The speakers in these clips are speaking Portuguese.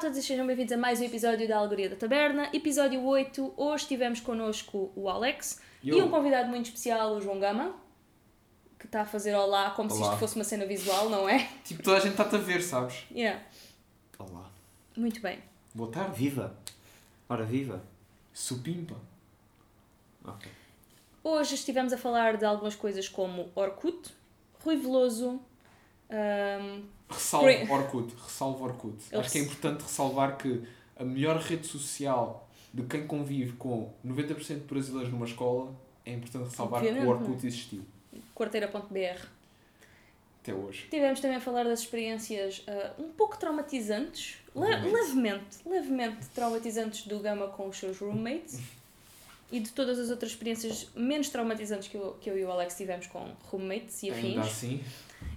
todos e sejam bem-vindos a mais um episódio da Alegoria da Taberna, episódio 8. Hoje tivemos connosco o Alex e Yo. um convidado muito especial, o João Gama, que está a fazer olá como se Olá. isto fosse uma cena visual, não é? Tipo, toda a gente está-te a ver, sabes? Yeah. Olá. Muito bem. Boa tarde. Viva! Ora, viva! Supimpa. Ok. Hoje estivemos a falar de algumas coisas como Orkut, Rui Veloso, ahm, Ressalvo Orkut. Ressalvo Orkut. Eu Acho que é importante ressalvar que a melhor rede social de quem convive com 90% de brasileiros numa escola é importante ressalvar que Obviamente, o Orkut existiu. quarteira.br. Até hoje. Tivemos também a falar das experiências ah, um pouco traumatizantes, le- levemente, levemente traumatizantes do Gama com os seus roommates e de todas as outras experiências menos traumatizantes que eu, que eu e o Alex tivemos com roommates e Ainda afins. assim.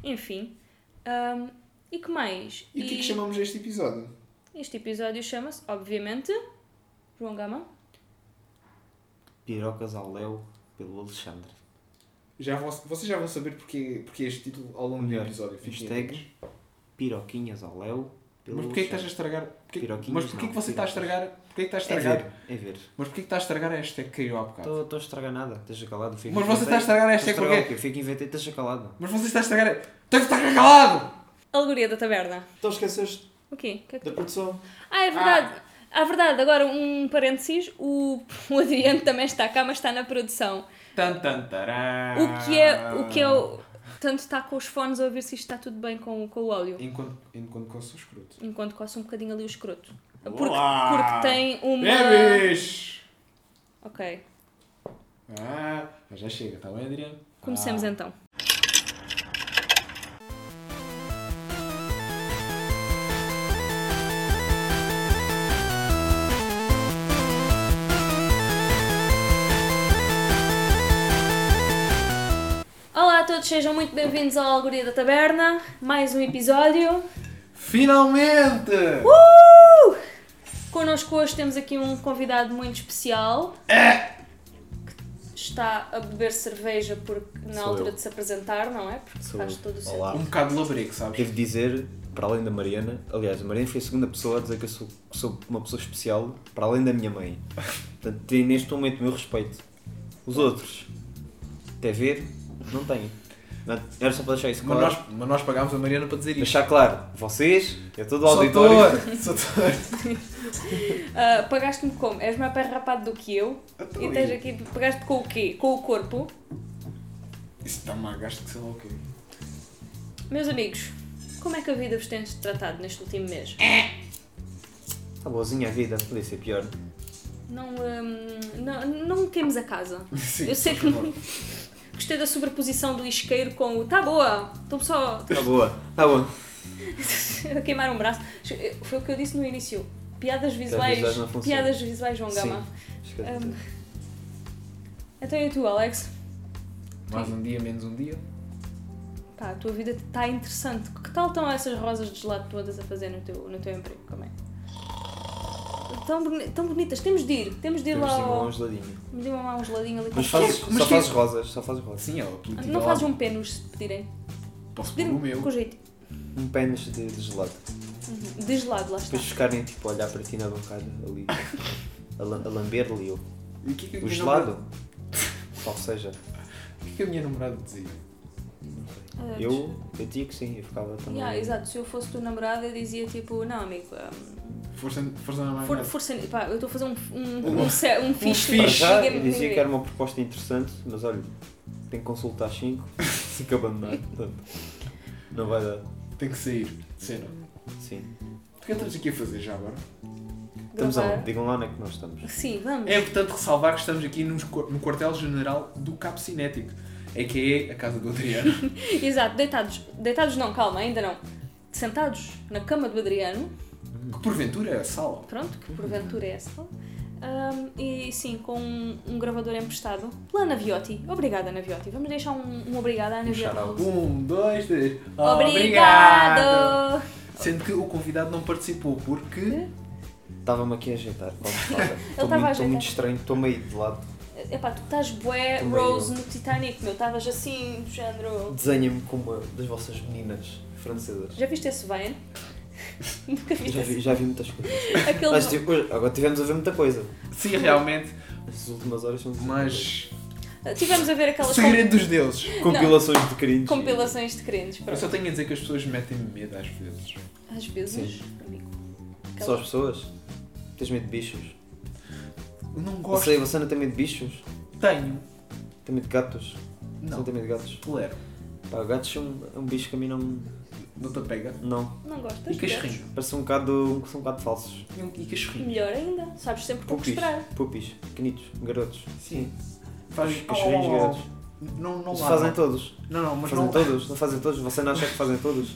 Enfim. Ahm, e que mais? E o que é que chamamos este episódio? Este episódio chama-se, obviamente, João Gama. Pirocas ao Léo pelo Alexandre. Já vão, vocês já vão saber porque, porque este título ao longo do Melhor. episódio. Fiquem Hashtag. Piroquinhas ao Léo pelo Mas porquê é que estás a estragar? Porquê, Piroquinhas mas porquê é que você está a estragar? Porquê é que está a É estragar? ver, é ver. Mas porquê é que está a estragar a hashtag que caiu há bocado? Estou a estragar nada, esteja calado. Fico Mas você está a estragar a hashtag porquê? Fico inventei, esteja calado. Mas você está a estragar. Tem que estar calado! Alegoria da Taberna. Então esqueceste O quê? O que é que- da produção. Ah, é verdade. Ah, verdade. Agora, um parênteses. O, o Adriano também está cá, mas está na produção. Tan, tan, tará. O que é o... Que é o tanto está com os fones a ouvir se isto está tudo bem com, com o áudio. Enquanto, enquanto coça o escroto. Enquanto coça um bocadinho ali o escroto. Porque, Olá! porque tem uma... Bebes! Ok. Ah, já chega, está bem, Adriano? Comecemos ah. então. Sejam muito bem-vindos ao Alegoria da Taberna. Mais um episódio. Finalmente! Uh! Connosco hoje temos aqui um convidado muito especial. Que está a beber cerveja porque na Sou altura eu. de se apresentar, não é? Porque Sou faz eu. todo o sentido. Olá. Um bocado labrego, sabes? Devo dizer, para além da Mariana, aliás, a Mariana foi a segunda pessoa a dizer que eu sou, que sou uma pessoa especial, para além da minha mãe. Portanto, tem neste momento o meu respeito. Os outros, até ver, não tenho. Era só para deixar isso Mas claro. nós, mas nós pagámos a Mariana para dizer isto. Deixar claro, vocês, eu todo o Sou auditório. Sou ator. Ah, Pagaste-me como? És mais pé rapado do que eu. Então, E tens aqui, pagaste com o quê? Com o corpo. Isso está-me a gasto que sei lá o quê. Meus amigos, como é que a vida vos tem tratado neste último mês? Está boazinha a vida, podia ser pior. Não, hum, não, não queimes a casa. Sim, Eu sei que favor. Gostei da sobreposição do isqueiro com o tá boa, estou só Está boa, está boa. a queimar um braço. Foi o que eu disse no início. Piadas visuais, visuais piadas visuais João Gama. Esquece. Então e tu, Alex? Mais um dia, menos um dia. Pá, a tua vida está interessante. Que tal estão essas rosas de gelado todas a fazer no teu, no teu emprego? Como é? Tão, boni- tão bonitas, temos de ir, temos de ir Temos lá de ir um geladinho. Temos de ir lá um geladinho ali Mas fazes, Mas só que- fazes rosas, só fazes rosas. Sim, é o que Não fazes um pênus se pedirem. Posso pôr Pedirem o meu. com jeito. Um pênis de, de gelado. Uhum. De gelado, lá está. Depois ficarem tipo a olhar para ti na bancada ali. A, a lamber ali o, E o que é que a o gelado. Qual seja. O que é que a minha namorada dizia? Ah, Eu, eu tinha que sim, eu ficava também. Yeah, exato, se eu fosse tua namorada eu dizia tipo, não amigo, um, Força, força na mão. for, força, pá, eu estou a fazer um, um, Um- um, um fixe. fixe. Para já, dizia que era uma proposta interessante, mas olha, tenho que consultar 5, 5 abandonar. Portanto, não vai dar. Tem que sair. Cena. Sim. O que é que estamos aqui a fazer já agora? Estamos gravar. aonde? Digam lá onde é que nós estamos. Sim, vamos. É importante ressalvar que estamos aqui nos no quartel-general do Cabo Cinético, a.k.a. a casa do Adriano. Exato, deitados, deitados não, calma, ainda não. Sentados na cama do Adriano, que porventura é a sala. pronto, que porventura é essa. Um, e sim, com um, um gravador emprestado pela Naviotti. Obrigada, Naviotti. Vamos deixar um, um obrigado à Um. Naviotti. Um, dois, três. Obrigado! Sendo que o convidado não participou porque. Estava-me aqui a ajeitar, como. Estou estava a muito, estou ajeitar. muito estranho, estou meio de lado. Epá, tu estás bué Também Rose eu. no Titanic, meu. Estavas assim, do género... Desenha-me como uma das vossas meninas francesas. Já viste esse Vine? Nunca vi Já vi, já vi muitas coisas. Aquele. Mas tipo, agora tivemos a ver muita coisa. Sim, realmente. As últimas horas são Mas. Tivemos a ver aquelas Segredo dos deuses. compilações de cringe. compilações de crentes. Eu só tenho a dizer que as pessoas metem medo às vezes. Às vezes, amigo. Só as pessoas? Tens medo de bichos? Eu não gosto. Você, você não tem medo de bichos? Tenho. Tem medo de gatos? Você Não. não tem medo de gatos? Tolero. Pá, gatos são é um bicho que a mim não. Não te apega. Não. Não gostas? E cachorrinho. Parece um bocado. são um bocado falsos. E um- E cachorrinho. Melhor ainda. Sabes sempre como Pupis. esperar. Pupis. Pequenitos. Garotos. Sim. Faz Cachorrinhos garotos. Não, não ladram. fazem todos. Não, não, mas fazem não, todos. Não fazem todos. Você não acha que fazem todos?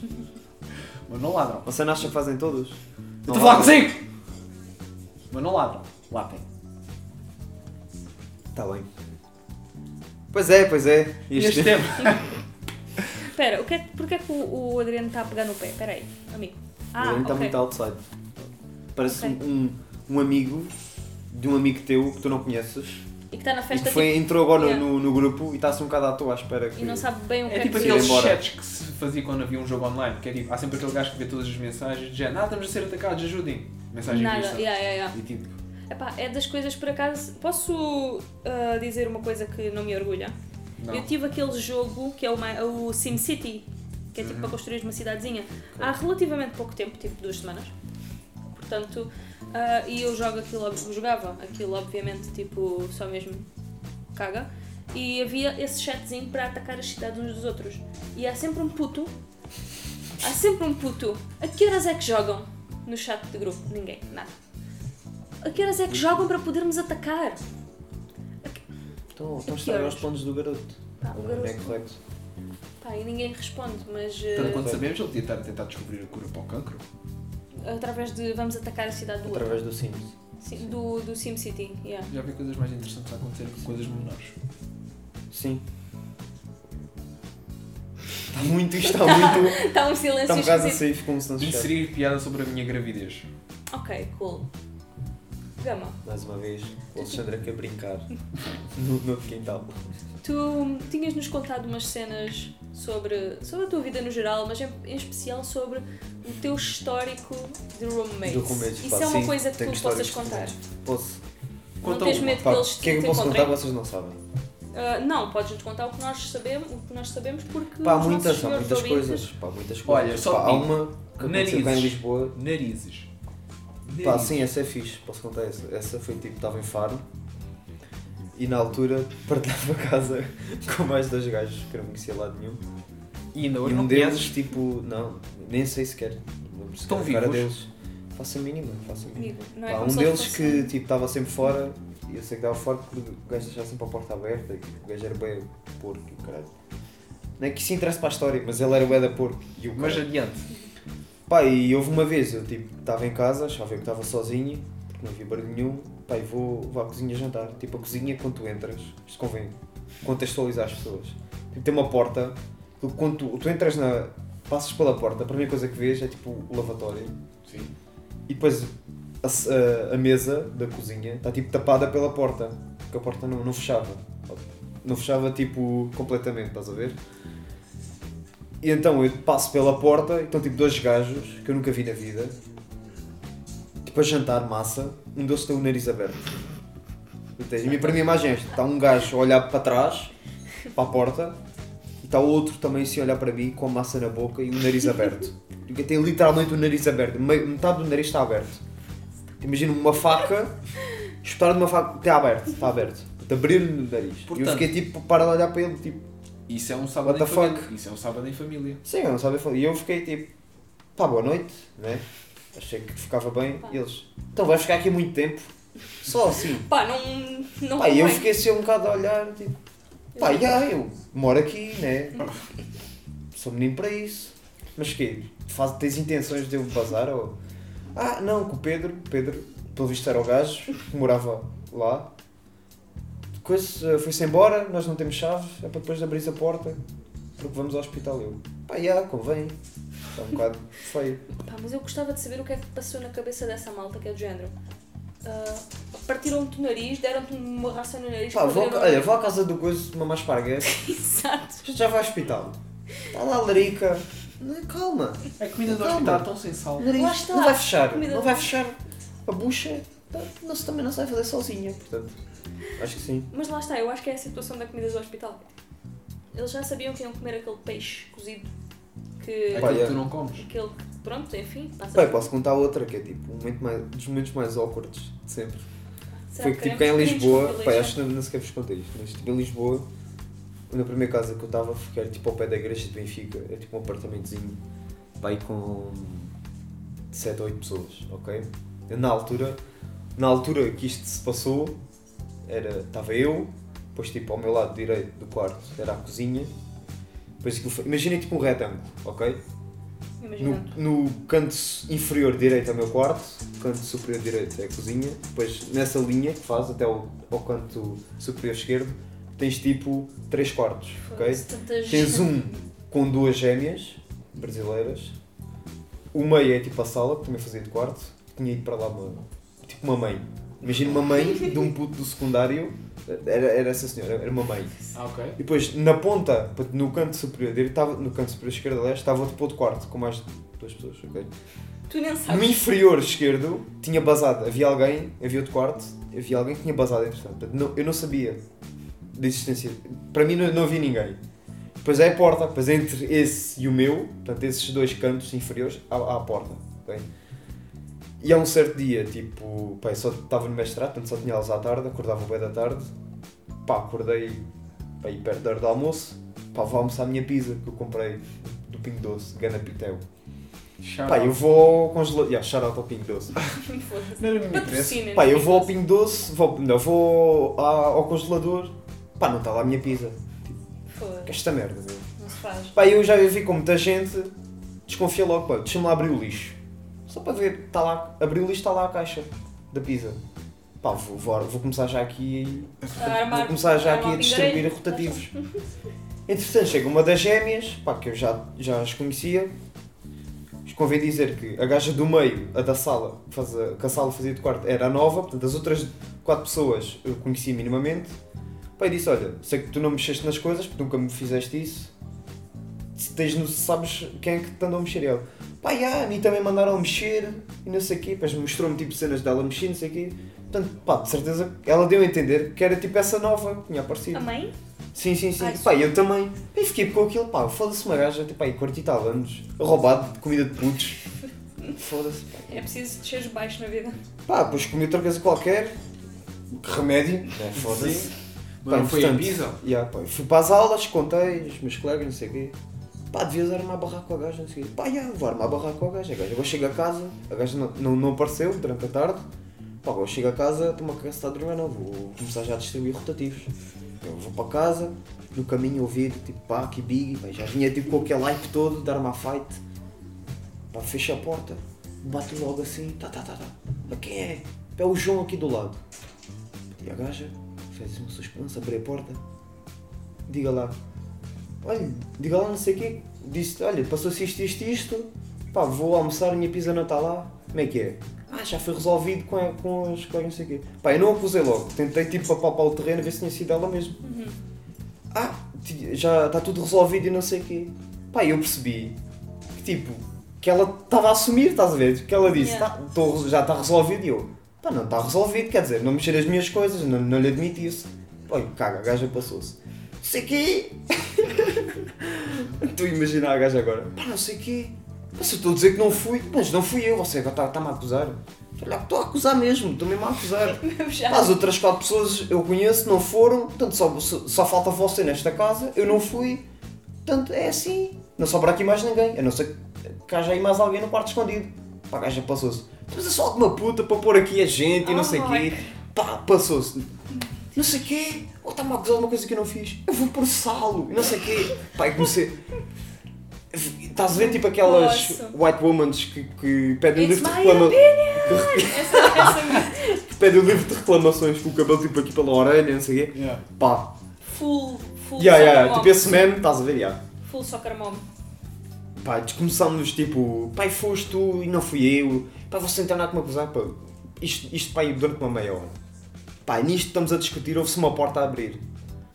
mas não ladram. Você não acha que fazem todos? Eu Não estou a falar consigo! Mas não ladram. Latem. Tá bem. Pois é, pois é. E Este- este tempo. Espera, o que é, que- porquê é que o, o Adriano está a pegar no pé? Espera aí, amigo. Ah, Ele está ok. muito outside. Parece Ok. um, um amigo de um amigo teu que tu não conheces E que está na e festa que foi, tipo, entrou agora Yeah. no, no grupo e está-se um bocado à toa à espera que. e não sabe bem o que É é, tipo aqueles embora. chats que se fazia quando havia um jogo online, que é tipo, há sempre aquele gajo que vê todas as mensagens, já, nada, estamos a ser atacados, ajudem. Mensagem Nada, vista. yeah, yeah, yeah. E tipo, Epá, é das coisas por acaso. Posso ah, dizer uma coisa que não me orgulha? Não. Eu tive aquele jogo que é uma, o SimCity, que é tipo Uhum. para construir uma cidadezinha, há relativamente pouco tempo, tipo duas semanas. Portanto, ah, e eu jogo aquilo, jogava aquilo, obviamente, tipo, só mesmo caga. E havia esse chatzinho para atacar as cidades uns dos outros. E há sempre um puto, há sempre um puto. A que horas é que jogam no chat de grupo? Ninguém, nada. A que horas é que jogam para podermos atacar? Estão, estão a estragar os planos do garoto. Pá, o Não é garoto- correto. Pá, e ninguém responde, mas Tanto eh, quanto sabemos, ele devia estar a tentar descobrir a cura para o cancro. através de vamos atacar a cidade do outro. Através do Sims. Sim, do, do SimCity, yeah. Já vi coisas mais interessantes a acontecer que coisas menores. Sim. Está muito, está muito. Está um silêncio Está um bocado esquisito. assim, ficou um silêncio chato. Inserir piada sobre a minha gravidez. Ok, cool. Gama, Mais uma vez, o Alexandre aqui a brincar no, no quintal. tu tinhas-nos contado umas cenas sobre, sobre a tua vida no geral, mas em, em especial sobre o teu histórico de roommates. Do roommates, Isso pá, é uma sim, coisa que tu possas contar. Posso? Não Conta tens uma. medo Pá, que eles que é que eu te posso contar vocês não sabem? Ah, não, podes-nos contar o que nós sabemos, o que nós sabemos porque Pá, muitas, muitas ouvintes- coisas. Pá, muitas coisas. Olha, só Pá, há uma que aconteceu cá em. Lisboa. Narizes. Pá, sim, essa é fixe, posso contar essa. Essa foi tipo, estava em Faro e na altura partilhava casa com mais dois gajos que eu não conhecia lá nenhum. E ainda E hoje um não deles, conheces? tipo, não, nem sei sequer. Não Estão vivos? deles. Faço a mínima, faço a mínima. É Pá, um deles que tipo estava sempre fora e eu sei que estava fora porque o gajo deixava sempre a porta aberta e tipo, o gajo era bem porco e o caralho. Não é que isso interessa para a história, mas ele era bué da porco e o Mas caralho. adiante. Pá, e houve uma vez, eu tipo, estava em casa, achava eu que estava sozinho, porque não havia barulho nenhum, pá, e vou, vou à cozinha jantar. Tipo, a cozinha, quando tu entras, isto convém contextualizar as pessoas. Tipo, tem uma porta, quando tu, tu entras na. passas pela porta, a primeira coisa que vês é tipo o lavatório, Sim. e depois a, a- a mesa da cozinha está tipo tapada pela porta, porque a porta não, não fechava. Não fechava tipo completamente, estás a ver? E então eu passo pela porta e estão tipo dois gajos que eu nunca vi na vida, tipo a jantar massa, um deles tem o nariz aberto. Entende? E a minha primeira imagem é esta: está um gajo a olhar para trás, para a porta, e está o outro também assim a olhar para mim com a massa na boca e o nariz aberto. Porque tem literalmente o nariz aberto, metade do nariz está aberto. Imagina uma faca, espetar de uma faca, está aberto, está aberto. De abrir-lhe no nariz. E eu Portanto- fiquei tipo, para de olhar para ele, tipo, Isso é um sábado What em família. fuck? Isso é um sábado em família. sim, eu não sabia falar. E eu fiquei tipo, pá, boa noite, né? Achei que ficava bem. E eles, então vais ficar aqui muito tempo. Só assim. Pá, não. não Pá, e eu fiquei assim um bocado a olhar, tipo, pá, já, eu moro aqui, né? Sou menino para isso. Mas que faz, tens intenções de eu bazar ou. Ah, não, com o Pedro, Pedro, pelo visto era o gajo que morava lá. Depois eh, foi-se embora, nós não temos chaves, é para depois abrir a porta, porque vamos ao hospital. Eu, pá, já, convém. Está um bocado feio. Pá, mas eu gostava de saber o que é que passou na cabeça dessa malta que é do género. Ah, Partiram-te o nariz, deram-te uma raça no nariz. Pá, vou, perderam- olha, vou à casa do coisa, mamar esparguete. Exato. Já vai ao hospital. Está lá a larica, Não é calma. A comida do Calma. hospital tão sem sal. Nariz, não vai fechar. Não vai fechar a bucha. Não se também não se vai fazer sozinha. Portanto, acho que sim. Mas lá está, eu acho que é a situação da comida do hospital. Eles já sabiam que iam comer aquele peixe cozido. Que. Pá, que tu não comes. Aquele que. Pronto, enfim. posso contar outra que é tipo um momento mais, dos momentos mais awkwards de sempre. Será Foi que tipo queremos- cá em Lisboa, pá, acho que não, não sequer vos contei isto, mas tipo em Lisboa, na primeira casa que eu estava, que era tipo ao pé da igreja de Benfica, é tipo um apartamentozinho, pá, aí com 7 ou 8 pessoas, ok? Na altura, na altura que isto se passou, era, estava eu, depois tipo ao meu lado direito do quarto era a cozinha, depois aquilo foi, imaginem tipo um retângulo, ok? No, no canto inferior direito é o meu quarto, canto superior direito é a cozinha, depois nessa linha que faz até ao, ao canto superior esquerdo tens tipo três quartos, ok? Tens um com duas gêmeas brasileiras, o meio é tipo a sala, que também fazia de quarto, tinha ido para lá uma, tipo uma mãe. Imagina uma mãe de um puto do secundário, era, era essa senhora, era uma mãe. Ah, ok. E depois na ponta, no canto superior direito, estava, no canto superior esquerdo, aliás, estava tipo outro quarto com mais duas pessoas, ok? Tu nem No sabes. inferior esquerdo tinha basado, havia alguém, havia outro quarto, havia alguém que tinha basado entretanto. Não- eu não sabia da existência. Para mim não, não havia ninguém. Depois é a porta, depois entre esse e o meu, portanto esses dois cantos inferiores, há, há a porta. ok? E há um certo dia, tipo, pá, eu só estava no mestrado, portanto só tinha aulas à tarde, acordava bem da tarde, pá, acordei pá, aí perto da hora do almoço, pá, vou almoçar a minha pizza que eu comprei do Pingo Doce, Gana Pitel. Shout Pá, eu vou ao congelador. Yeah, shout out ao Pingo Doce. Foda-se. Não era muito interesse. Patrocinem. Pá, eu vou ao Pingo Doce, vou, não, vou ao congelador. Pá, não está lá a minha pizza. Foda-se. Que esta merda, meu. Não se faz. Pá, eu já vi com muita gente, desconfia logo, pá, deixa-me lá abrir o lixo. Só para ver, está lá, o lixo, está lá a caixa da pizza. Pá, vou, vou, vou começar já aqui A Vou começar já aqui a distribuir rotativos. Entretanto, chega uma das gêmeas, pá, que eu já, já as conhecia. Mas convém dizer que a gaja do meio, a da sala, que, faz a, que a sala fazia de quarto, era a nova, portanto, as outras quatro pessoas eu conhecia minimamente. Pá, e disse: Olha, sei que tu não mexeste nas coisas, porque nunca me fizeste isso. Se tens no, sabes quem é que te andou a mexer? E ela, pá, já, a mim também mandaram mexer e não sei o quê. Depois mostrou-me tipo cenas dela mexer, não sei o quê. Portanto, pá, de certeza, ela deu a entender que era tipo essa nova que tinha aparecido. A mãe? Sim, sim, sim. Ai, pá, eu também. E fiquei com aquilo, pá, foda-se uma gaja, tipo, aí, 40 e tal anos, roubado de comida de putos. Foda-se, pá. É preciso descer baixo na vida. Pá, depois comi outra coisa qualquer, que remédio, né? Foda-se. Sim. Pá, Mas não foi a portanto, pizza? Yeah, pá, fui para as aulas, contei, os meus colegas, não sei o quê. Pá, devias armar barraco com a gaja, não sei. Pá, yeah, vou armar barraco com a gaja. A gaja, agora chego a casa, a gaja não, não, não apareceu durante a tarde. Pá, agora chego a casa, estou-me a cagar se está a dormir, não, vou começar já a distribuir rotativos. Eu vou para casa, no caminho ouvir, tipo, pá, que big, pá, já vinha tipo com aquele hype todo, dar uma fight. Pá, fecha a porta, bate logo assim, tá, tá, tá, tá. Pá, quem é? É o João aqui do lado. E a gaja fez uma suspensa, abriu a porta. Diga lá. Olha, diga lá não sei o quê. Disse, olha, passou-se isto, isto, isto. Pá, vou almoçar, a minha pizza não está lá. Como é que é? Ah, já foi resolvido com, a, com os colegas, não sei o quê. Pá, eu não acusei logo. Tentei tipo apalpar o terreno, ver se tinha sido ela mesmo. Uhum. Ah, já está tudo resolvido e não sei o quê. Pá, eu percebi que tipo, que ela estava a assumir, estás a ver? Que ela disse, Yeah. "Tá, tô- já está resolvido e eu, pá, não está resolvido, quer dizer, não mexer as minhas coisas, não, não lhe admito isso. Pá, caga, a gaja passou-se. Não sei o quê. Estou a imaginar a gaja agora. Pá, não sei o quê. Mas eu estou a dizer que não fui, mas não fui eu, você agora está- está-me a acusar. Olha, estou a acusar mesmo, estou mesmo a acusar. Pá, As outras quatro pessoas eu conheço, não foram, portanto só, só, falta você nesta casa, eu não fui, portanto é assim, não sobra aqui mais ninguém, a não ser que haja aí mais alguém no quarto escondido. Pá, a gaja passou-se, mas é só alguma puta para pôr aqui a gente e não sei o Oh quê. Pá, passou-se, não sei o quê, ou está-me a acusar de uma coisa que eu não fiz, eu vou processá-lo e não sei o quê. Pá, e comecei. Estás a ver tipo aquelas Posso. white women que, que pedem It's livro de reclama... Essa, essa que pedem livro de reclamações com o cabelo tipo aqui pela orelha, não sei o quê. Yeah. Pá, full, full Yeah, soccer yeah, tipo esse meme, estás a ver? Yeah. Full soccer mom. Pá, começámos tipo, pai, foste tu e não fui eu. Pá, vou sentar nada com me acusar, pá. Isto, isto pá, durante uma meia hora. Pá, nisto estamos a discutir, houve-se uma porta a abrir.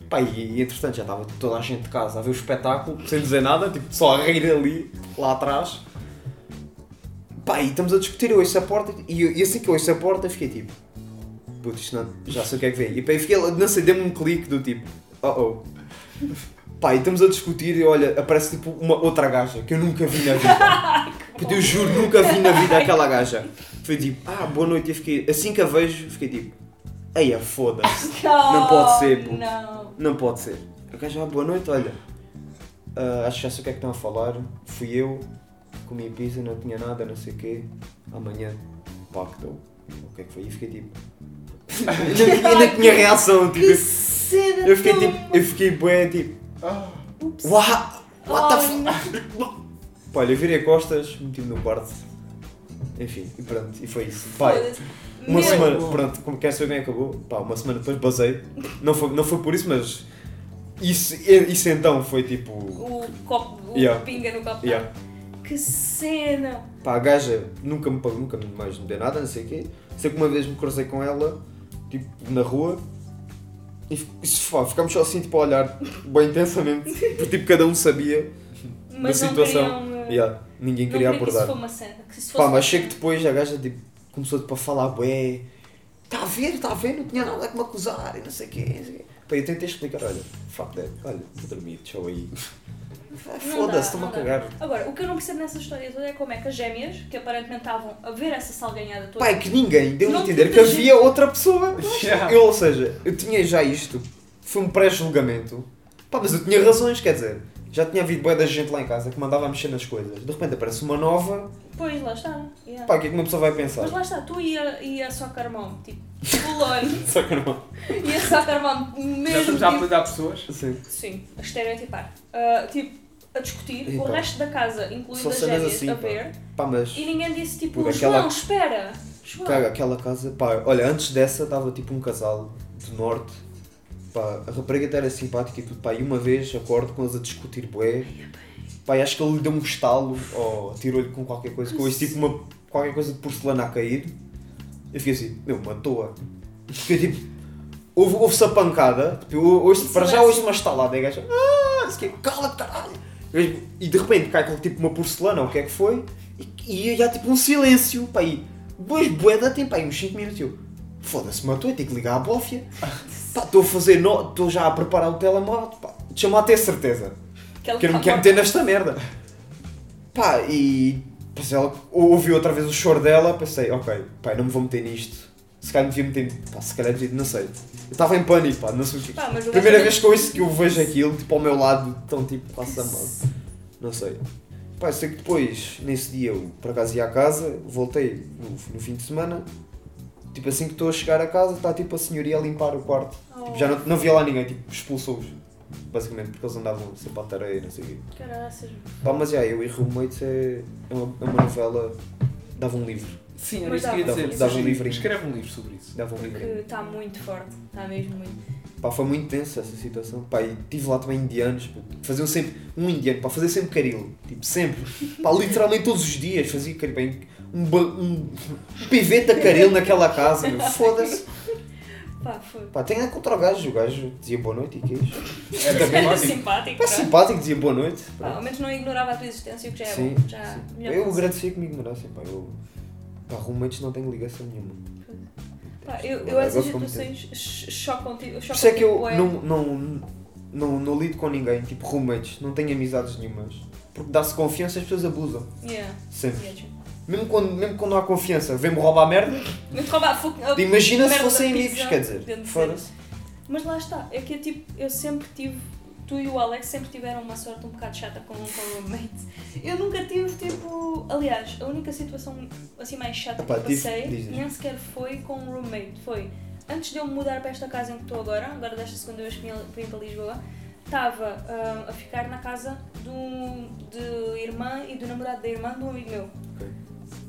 Pá, e, e entretanto já estava toda a gente de casa a ver o espetáculo, sem dizer nada, tipo, só a rir ali. lá atrás. Pá, e estamos a discutir, eu ouço a porta e, eu- e assim que eu ouço a porta fiquei tipo. Putz, isto não, já sei o que é que vem. E pá, fiquei, não sei, deu-me um clique do tipo, oh oh. Pá, e estamos a discutir e olha, aparece tipo uma outra gaja que eu nunca vi na vida. Puta, eu juro, nunca vi na vida aquela gaja. Foi tipo, ah, boa noite. E fiquei, assim que a vejo, fiquei tipo, eia, foda-se. Não pode ser, pô. Não. Não pode ser. A gaja, ah, boa noite, olha. ah, acho que já sei o que é que estão a falar. Fui eu, comi pizza, não tinha nada, não sei o quê. Amanhã, deu. O que é que foi? E fiquei tipo. ainda, ainda tinha reação, tipo. Que cena Eu fiquei tipo, eu fiquei bué, tipo, Ups. what, what the Oh, fuck? Pá, olha, eu virei costas, meti-me no quarto. Enfim, e pronto, e foi isso. Pai. Uma Meu, semana, pronto, como quer saber bem acabou? Pá, uma semana depois basei. Não foi, não foi por isso, mas. Isso, isso então foi tipo. O copo, o Yeah. pinga no copo. Yeah. Que cena! Pá, a gaja nunca me pagou, nunca mais me deu nada, não sei o quê. Sei que uma vez me cruzei com ela, tipo, na rua. E pá, ficámos só assim, tipo, a olhar bem intensamente. Porque, tipo, cada um sabia. Mas Da não situação. queriam. uh, Yeah, ninguém não queria queria que isso abordar. fosse uma cena. Que isso Pá, fosse mas uma chego cena. depois, a gaja tipo, começou tipo, a falar, bué, está a ver, está a ver, não tinha nada que me acusar e não sei o quê. não sei o quê. Pá, eu tentei explicar, olha, fuck that, olha, vou dormir, tchau aí. Foda-se, estou-me a cagar. Agora, o que eu não percebo nessa história toda é como é que as gêmeas, que aparentemente estavam a ver essa salganhada toda. É que ninguém deu a entender que gente. havia outra pessoa. Yeah. Eu, ou seja, eu tinha já isto, foi um pré-julgamento. Pá, mas eu tinha razões, quer dizer, já tinha havido bué da gente lá em casa que mandava a mexer nas coisas. De repente aparece uma nova, Pois, lá está. yeah. pá, o que é que uma pessoa vai pensar? Mas lá está, tu ia, ia só carmão, tipo, Bolonho, Só não. ia só carmão, já mesmo estamos a tipo, apelidar pessoas? Assim. sim, a estereotipar. Ah, tipo, a discutir, Epá. o resto da casa, incluindo as gêmeas, assim, a pá. ver, Pá, mas. e ninguém disse tipo, Por aquela- João, espera, João. Caga, aquela casa, pá, olha, antes dessa estava tipo um casal do norte, pá, a rapariga até era simpática e tudo, pá, e uma vez acordo com eles a discutir bué, pá, acho que ele lhe deu um estalo, ou tirou-lhe com qualquer coisa, com isso tipo uma, qualquer coisa de porcelana a cair, eu fiquei assim, meu, matou-a, fiquei tipo, houve- houve-se a pancada, tipo, eu- hoje, para já hoje uma estalada, e a gaja, ah, cala-te caralho, e de repente cai com tipo uma porcelana, o que é que foi, e, e há tipo um silêncio, pá, e depois boeda tem pá, uns 5 minutos, eu, foda-se, matou, eu tenho que ligar à bófia, estou a fazer, estou já a preparar o telemóvel, pá, deixa-me lá ter certeza, Que ele que eu não tá quero morto. meter nesta merda. Pá, e depois ela ouviu outra vez o choro dela, pensei, ok, pá, não me vou meter nisto. Se calhar me devia meter, pá, se calhar devia, não sei. Eu estava em pânico, pá, não sei o que. Pá, Primeira vez que eu, que eu vejo aquilo, tipo, ao meu lado, tão tipo, passa mal. Não sei. Pá, eu sei que depois, nesse dia, eu por acaso ia à casa, voltei no, no fim de semana, tipo assim que estou a chegar a casa, está tipo a senhoria a limpar o quarto. Oh, Tipo, já não, não via lá ninguém, tipo, expulsou-os. Basicamente, porque eles andavam sempre à tareia, não sei o quê. Caraças. Pá, mas já, eu e Roommates é, é, uma, é uma novela. Dava um livro. Sim, era Mas isso que eu ia dava- dizer. dava um Escreve- livrinho. Escreve um livro sobre isso. Dava um Porque livro. está muito forte, está mesmo muito. Pá, foi muito tenso essa situação. Pá, e tive lá também indianos. pá, Faziam sempre. Um indiano, pá, fazer sempre caril. Tipo, sempre. Pá, literalmente todos os dias fazia caril. Bem, um, um, um pivete a caril naquela casa. meu. Foda-se. Pá, foi. Pá, tem contra o gajo. O gajo dizia boa noite e queijo. Era simpático. simpático. Pá, pá. simpático, dizia boa noite. Pá, ao menos não ignorava a tua existência, o que já é Sim, bom. Já sim. Eu agradecia que me ignorassem. Pá, eu. Pá, roommates não tenho ligação nenhuma. Pá, eu, eu Agora essas situações ch- chocam tipo Por isso é que eu bué. não, não, não, não lido com ninguém, tipo roommates, não tenho amizades nenhumas. Porque dá-se confiança as pessoas abusam. Yeah, Sempre. yeah, tipo. Mesmo quando, mesmo quando não há confiança, vem-me roubar merda. Roubar. Imagina se fossem amigos, quer dizer. Foda-se. Mas lá está, é que eu, tipo, eu sempre tive, tu e o Alex sempre tiveram uma sorte um bocado chata com, com roommates. Eu nunca tive, tipo, aliás, a única situação assim mais chata Epá, que eu passei diz, diz. nem sequer foi com um roommate, foi antes de eu me mudar para esta casa em que estou agora, agora desta segunda vez que vim para Lisboa, estava ah, a ficar na casa do, de irmã e do namorado da irmã de um amigo meu. Ok.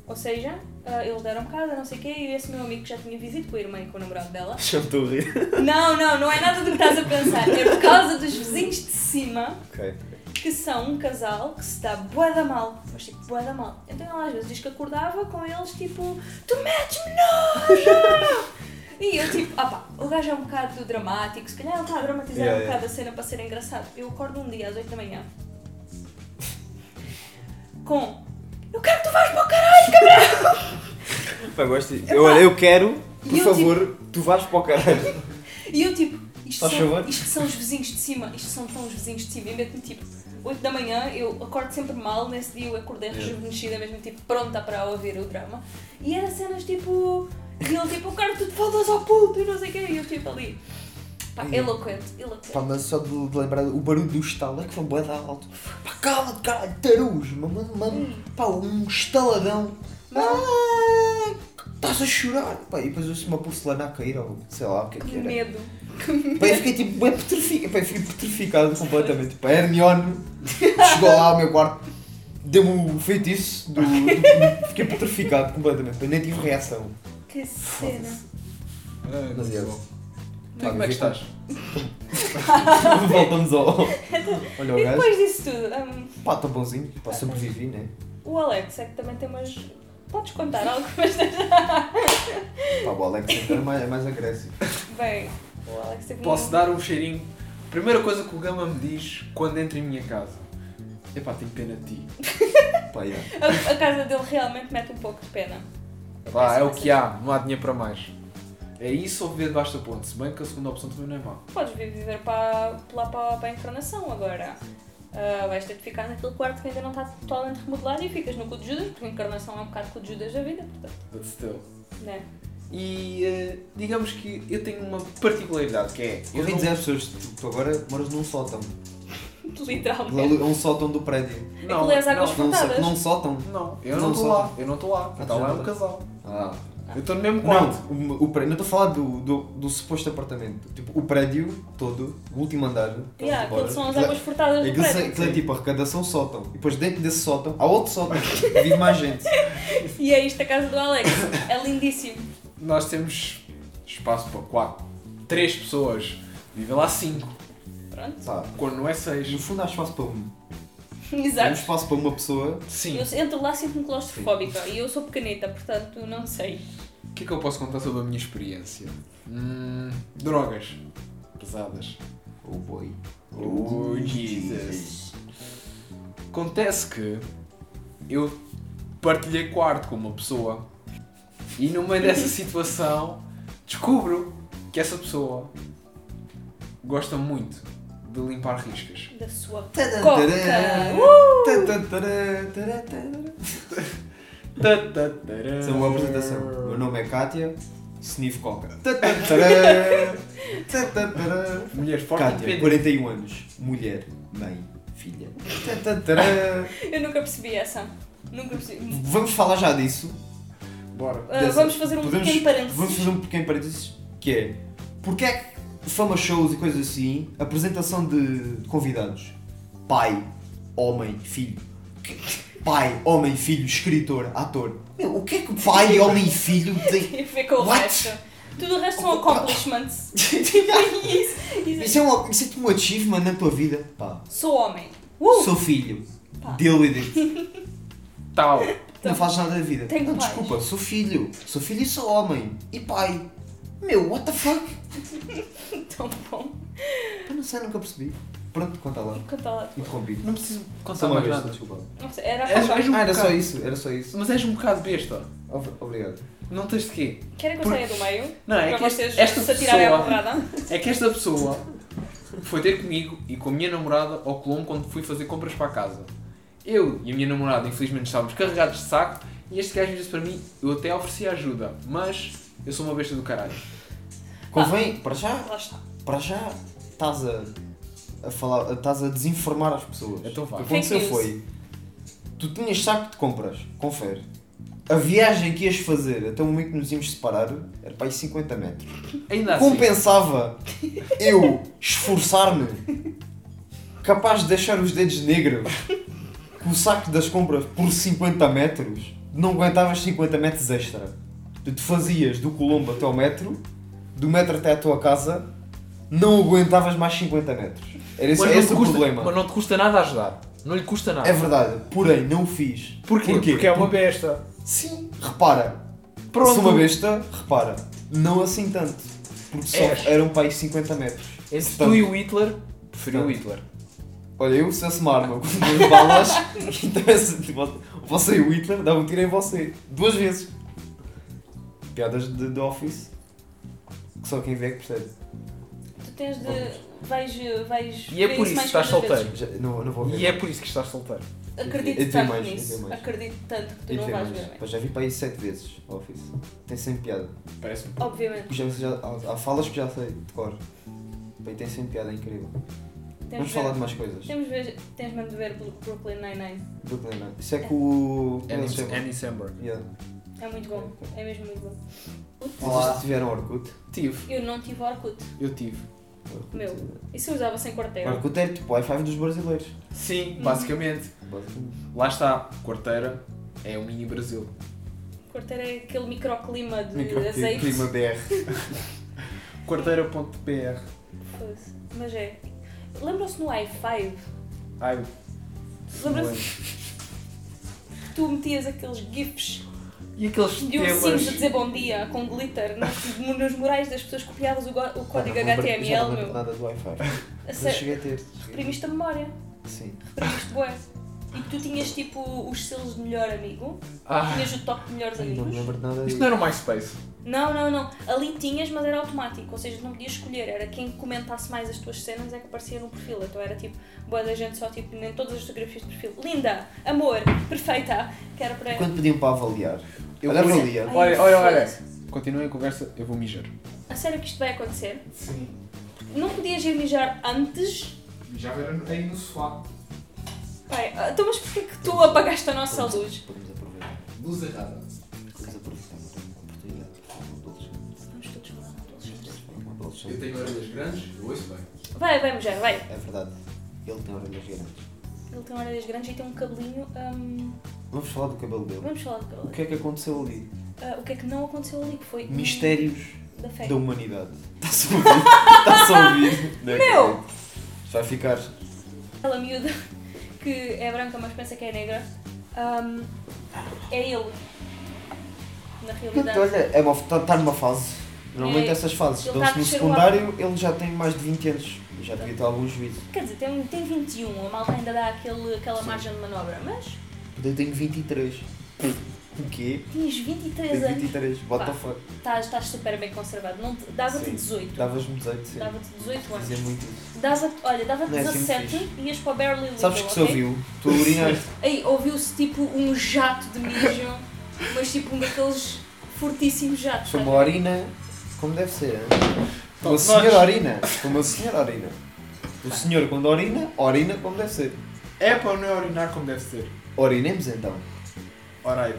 Ou seja, ah, eles deram casa, não sei o quê, e esse meu amigo que já tinha vivido com a irmã e com o namorado dela, Já estou a rir. não, não, não é nada do que estás a pensar. É por causa dos vizinhos de cima, Ok. que são um casal que se dá bué da mal. Mas tipo, bué da mal. Então ela às vezes diz que acordava com eles tipo, tu metes-me nojo! E eu tipo, ah pá, o gajo é um bocado dramático, se calhar ele está a dramatizar Yeah, um yeah. bocado a cena para ser engraçado. Eu acordo um dia às 8 da manhã. com Eu quero que tu vais para o caralho! Pá, gosto de... eu, olha, eu quero, por E eu, favor, tu vais para o caralho. E eu tipo, isto são, isto são os vizinhos de cima, isto são tão os vizinhos de cima. E meto-me tipo, 8 da manhã, eu acordo sempre mal, nesse dia eu acordei Yeah. rejuvenescida, mesmo tipo pronta para ouvir o drama. E era cenas tipo. E ele tipo, que tu te fodas ao puto e não sei o quê. E eu tipo ali. Pá, Yeah. eloquente, eloquente. Pá, mas só de, de lembrar o barulho do estalo é que foi bué da alto. Pá, cala-te, caralho, tarus, mano, mano, Hum. pá, um estaladão. Ah, Estás a chorar. Pá, e depois ouço uma porcelana a cair, ou sei lá o que é Que era. medo. Pá, eu fiquei tipo, bué petrificado, pá, eu fiquei petrificado completamente. Pá, Hermione chegou lá ao meu quarto, deu-me o feitiço, do, do- fiquei petrificado completamente, pá, nem tive reação. Que cena. Ah, Mas é. bom. Pá, Como é que estás? Voltamos ao. Olha o E gajo. depois disso tudo, hum, Pá, estou bonzinho, pá, sobrevivi, né? o Alex é que também tem umas. Podes contar algumas das. Pá, o Alex então é mais, é mais agressivo. Bem, o Alex teve Posso um- dar um cheirinho? Primeira coisa que o Gama me diz quando entra em minha casa. Epá, tenho pena de ti. Pá, yeah. A, a casa dele realmente mete um pouco de pena. Pá, é o que há, não há dinheiro para mais. É isso ou viver debaixo da ponte, se bem que a segunda opção também não é má. Podes vir viver para, lá para, para a encarnação agora. Ah, vais ter de ficar naquele quarto que ainda não está totalmente remodelado e ficas no cu de Judas, porque a encarnação é um bocado cu de Judas da vida, portanto, But still. né? E eh, digamos que eu tenho uma particularidade que é. Eu Eu ouvi não, dizer às pessoas, tu, tu agora moras num sótão. Literalmente. É um sótão do prédio. não, Aquilo é as águas não, Não, não sótão. não, eu Não não estou lá, eu não estou lá. Está lá é um não casal. Ah. Eu estou no mesmo quarto. Não, o, o prédio, não estou a falar do, do, do suposto apartamento. Tipo, o prédio todo, o último andar. Yeah, aquilo são as é- águas furtadas do Aquilo, é- prédio. aquilo é tipo arrecadação sótão. E depois dentro desse sótão há outro sótão. Vive mais gente. E é isto a casa do Alex. É lindíssimo. Nós temos espaço para quatro. Três pessoas. Vivem lá cinco. Pronto. Pá, Quando não é seis. no fundo há espaço para um. Há um Exato. espaço para uma pessoa. Sim. Eu entro lá sinto-me claustrofóbica e eu sou pequenita, portanto não sei. O que é que eu posso contar sobre a minha experiência? Hum, drogas. Pesadas. Oh boy. Oh, Jesus. Acontece que eu partilhei quarto com uma pessoa e no meio dessa situação descubro que essa pessoa gosta muito de limpar riscas. Da sua coca. Uh! É uma apresentação. Meu nome é Kátia, Sniff Coca. Mulher forte Kátia, independente. 41 anos, mulher, mãe, filha. Eu nunca percebi essa. Nunca percebi. Vamos falar já disso. Bora. Dessa- vamos fazer um podemos- pequeno parênteses. Vamos fazer um pequeno parênteses que é porque é que fama shows e coisas assim, apresentação de convidados, pai, homem, filho, Que- pai, homem, filho, escritor, ator. Meu, o que é que pai, homem e filho tem? Com o What? resto. Tudo o resto são accomplishments. isso, isso. Isso é, um, isso é tipo um achievement na tua vida. Pá, Sou homem. Uh! sou filho. Pá. Deal with it. Tal. Não fazes nada da vida. Tenho Não, desculpa, sou filho. Sou filho e sou homem. E pai. Meu, what the fuck? Tão bom. Eu não sei, nunca percebi. Pronto, conta lá. Conta lá. Interrompido. Não preciso contar Só uma mais vez, nada. desculpa. Não era És- és um Ah, era só isso, era só isso. Mas és um bocado besta. Ob- Obrigado. Não tens de quê? Querem que eu saia do meio? Não, é que vocês esta se atirarem à pessoa- porrada? É que esta pessoa foi ter comigo e com a minha namorada ao Colombo quando fui fazer compras para a casa. Eu e a minha namorada, infelizmente, estávamos carregados de saco e este gajo disse para mim: eu até ofereci ajuda, mas eu sou uma besta do caralho. Convém, para já, Lá está. para já, estás a, a falar, estás a desinformar as pessoas. Então vá. O que aconteceu foi, tu tinhas saco de compras, confere. A viagem que ias fazer até o momento que nos íamos separar era para aí 50 metros. Ainda assim, Compensava eu esforçar-me, capaz de deixar os dedos negros, com o saco das compras por 50 metros, não aguentavas 50 metros extra. Tu te fazias do Colombo até ao metro, do metro até à tua casa, não aguentavas mais 50 metros. Era esse, esse o custa- problema. Mas não te custa nada ajudar. Não lhe custa nada. É verdade, porém não o fiz. Porquê? Porquê? Porque é uma besta. Sim, repara, Pronto. se uma besta, repara, não assim tanto. Porque só És. eram para aí 50 metros. Entre Portanto, tu e o Hitler, preferi o Hitler. Olha, eu se uma arma com duas balas, então tipo, você e o Hitler dava um tiro em você. Duas vezes. Piadas de, de Office. Que só quem vê é que percebe. Tu tens de. vais. vais E é ver por isso mais que estás solteiro. Já- não, não vou ver. E é por isso que estás solteiro. Acredito Eu tenho tanto mais, eu nisso. mais. Acredito tanto que tu E não vais mais. ver mais. Pá, já vi para aí sete vezes Office. Tem sempre piada. Parece-me. Obviamente. Já, já, há, há falas que já sei de cor. Pá, tem sempre piada é incrível. Temos Vamos falar de ver, mais coisas. temos ver, tens mesmo de ver Brooklyn Nine-Nine. Brooklyn Nine. Isso é com o. Annie Samberg. Yeah. É muito bom. É mesmo muito bom. Vocês tiveram Orkut? Tive. Eu não tive Orkut. Eu tive. Orkut. Meu. Isso eu usava sem quarteira. Orkut é tipo o Wi-Fi dos brasileiros. Sim, Uhum. basicamente. Lá está. Quarteira é o mini Brasil. Quarteira é aquele microclima de Micro- azeite. Clima BR. Quarteira.br. Foda-se. Mas é. Lembram-se no i5? Ai. Lembra-se que tu metias aqueles gifs E aqueles de ursinhos a temas. dizer bom dia com glitter nos, nos murais das pessoas copiavas o, go- o código Pá, não HTML, não me lembro meu. nada do Wi-Fi. A Mas sério, cheguei a ter. reprimiste a memória. Sim. Reprimiste bué. E que tu tinhas tipo os selos de melhor amigo, Ah, tinhas o top de melhores Ai, Não me amigos. lembro de nada isto não era o MySpace. Não, não, não. Ali tinhas, mas era automático. Ou seja, não podias escolher. Era quem comentasse mais as tuas cenas é que aparecia no perfil. Então era tipo, boa da gente só tipo, nem todas as fotografias de perfil. Linda, amor, perfeita. Que era para. Quando pediam para avaliar. Eu Olha, avalia. Olha, olha, olha. Continuem a conversa, eu vou mijar. A sério que isto vai acontecer? Sim. Não podias ir mijar antes? Já era aí no sofá. Pai, ah, então mas porquê que tu apagaste a nossa luz? Podemos aproveitar. Luz errada. Adolescente. Eu tenho orelhas grandes, eu ouço bem. Vai, vai mijar, vai. É verdade. Ele tem orelhas grandes. Ele tem orelhas grandes e tem um cabelinho. hum, Vamos falar do cabelo dele. Vamos falar de O cabelo. que é que aconteceu ali? Ah, o que é que não aconteceu ali? Que foi. Mistérios da fé. da humanidade. Está-se a ouvir? Está-se a ouvir? Não é Meu! acredito. Vai ficar. Aquela miúda que é branca mas pensa que é negra. hum, é ele. Na realidade. Olha, é uma, está, está numa fase. Normalmente É, essas fases dão-se a no secundário, ele já tem mais de 20 anos. Já devia ter algum juízo. Quer dizer, tem, tem 21, a malta ainda dá aquele, aquela Sim. margem de manobra. Mas Eu tenho 23. O quê? tinhas 23 Tenho anos. 23. What the fuck? Estás, estás super bem conservado. Dava-te Sim. 18. Davas-me 18, sim. Dava-te 18 anos. Dizia muito isso. Dava-te, olha, dava-te Não é assim 17 e ias para o Barely Legal, Sabes que se ok? ouviu? Tu urinaste. Aí ouviu-se tipo um jato de mijo, mas tipo um daqueles fortíssimos jatos. Foi uma a ver? orina como deve ser. hein? Uma senhora orina. Como a senhora orina. O senhor quando orina, orina como deve ser. É para não é urinar como deve ser. Orinemos então. Alright.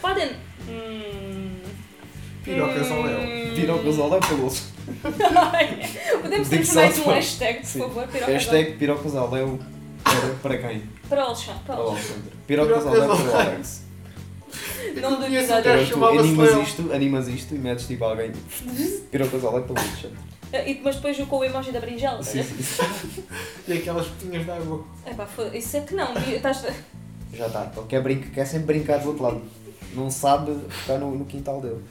Podem. Hum... Pirocas ao Léo. Hum. Tira o casal é pelos. Podemos ter mais um hashtag, por favor, pirocas ao- Hashtag pirocasal é o. Para, para quem? Para o Alexandre. Para o Alexandre. Alexandre. Pirocasal é para o Alex. Não do conheço episódio. o gajo Agora tu animas isto, animas isto e metes tipo alguém. Pirocasal é para o Alexandre. E, mas depois o com o emoji da berinjela. Sim, Sim. sim. E aquelas gotinhas de água. Epá, foi- isso é que não. Estás... Já está. Ele quer, brinca, quer sempre brincar do outro lado. Não sabe ficar no, no quintal dele.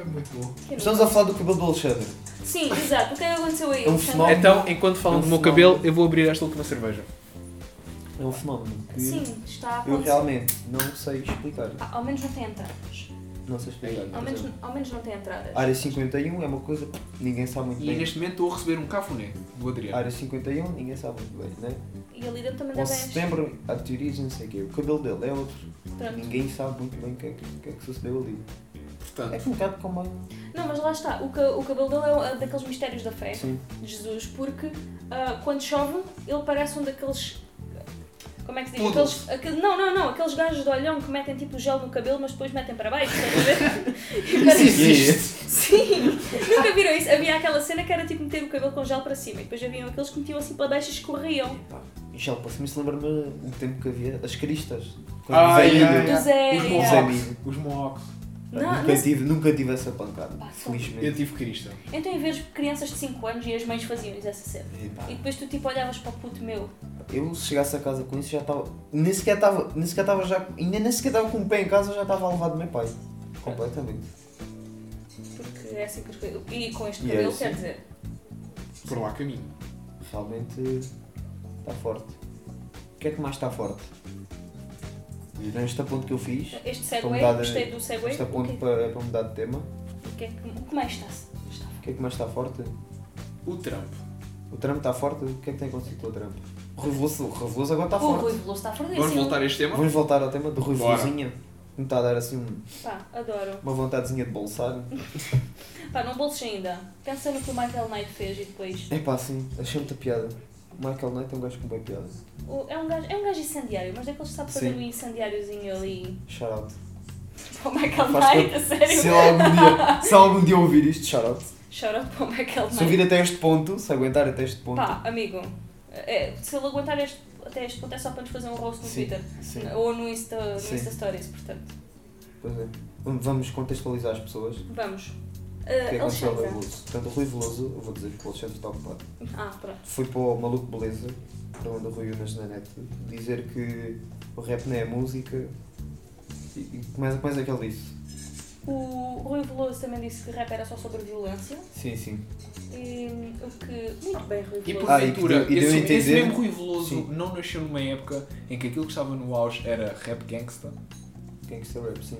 É muito bom. Estamos a falar do cabelo do Alexandre. Sim, exato. O que é que aconteceu aí? É um. Então, enquanto falam Um do meu cabelo, eu vou abrir esta última cerveja. É um fenómeno que Sim, está a eu acontecer. realmente não sei explicar. Ah, Ao menos não tem entradas. Não sei explicar. Ao menos, ao menos não tem entradas. Área 51 é uma coisa que ninguém sabe muito E bem. neste momento estou a receber um cafuné do Adriano. Área 51 ninguém sabe muito bem, né? E ali dentro também 11 deve de setembro há teorias e não sei o quê. O cabelo dele é outro. Pronto. Ninguém sabe muito bem o que é que, o que, é que sucedeu ali. É Portanto, que um bocado como. Não, mas lá está. O, ca- o cabelo dele é um- daqueles mistérios da fé Sim. de Jesus, porque ah, quando chove ele parece um daqueles. Como é que se diz? Aqueles, aquele- não, não, não. Aqueles gajos de olhão que metem tipo gel no cabelo, mas depois metem para baixo. Estás a ver? E parece- Existe. Sim! Nunca viram isso? Havia aquela cena que era tipo meter o cabelo com gel para cima e depois haviam aqueles que metiam assim para baixo e escorriam. Já para cima se lembra-me o tempo que havia as cristas. Quando Ah, Zé yeah, Milho- Do yeah. Zé. os mohawks. Os mohawks. Não, nunca, mas- tive, nunca tive essa pancada. Pá, Felizmente. Eu tive Cristo. Então, em vez de crianças de 5 anos e as mães faziam-lhes essa cena. Epá, E depois tu tipo olhavas para o puto meu. Eu se chegasse a casa com isso já estava. Nem sequer estava. Nem sequer estava já. Ainda nem sequer estava com o pé em casa já estava a levar do meu pai. Completamente. Porque é assim que as coisas. E com este é cabelo, assim. quer dizer. Por lá caminho. Realmente Está forte. O que é que mais está forte? E neste aponto que eu fiz, Este segue, gostei do segue. este O aponto que, para, para mudar de tema, o que é que, o que mais está? está? o que é que mais está forte? O Trump. O Trump está forte? O que é que tem acontecido com o Trump? O Rui Veloso, o Rui Veloso agora está O forte. Rui Veloso está fortíssimo. Vamos voltar a este tema? Vamos voltar ao tema do Rui Bora. Velozinho. Me está a dar assim um- Pá, adoro. uma vontadezinha de bolsar. Pá, não bolses ainda. Pensa no que o Michael Knight fez e depois. É pá, sim, achei muita piada. O Michael Knight é um gajo com boa piada. O- é, um gajo, é um gajo incendiário, mas daqueles que sabe fazer um incendiáriozinho ali. Shout out. Para o Michael Knight, a sério. Se algum dia, se algum dia ouvir isto, shout out. Shout out para o Michael Se Knight. ouvir até este ponto, se aguentar até este ponto. Pá, amigo, é, se ele aguentar este, até este ponto é só para nos fazer um roast no Sim, Twitter. sim. Ou no Insta, no. Insta Stories, portanto. Pois é. Vamos contextualizar as pessoas. O Vamos. que é que aconteceu ao Rui. Veloso? Portanto, o Rui Veloso, eu vou dizer que o Alexandre está ocupado. Ah, pronto. Foi para o Maluco Beleza, para onde o Rui Unas na net, dizer que o rap não é música. E, e começa, começa que ele disse. O Rui Veloso também disse que rap era só sobre violência. Sim, sim. E o que. Muito bem, Rui E Veloso. Ah, e porventura, que deu- e deu esse, entender- esse mesmo Rui Veloso Sim. não nasceu numa época em que aquilo que estava no auge era rap gangsta. Gangster rap, sim.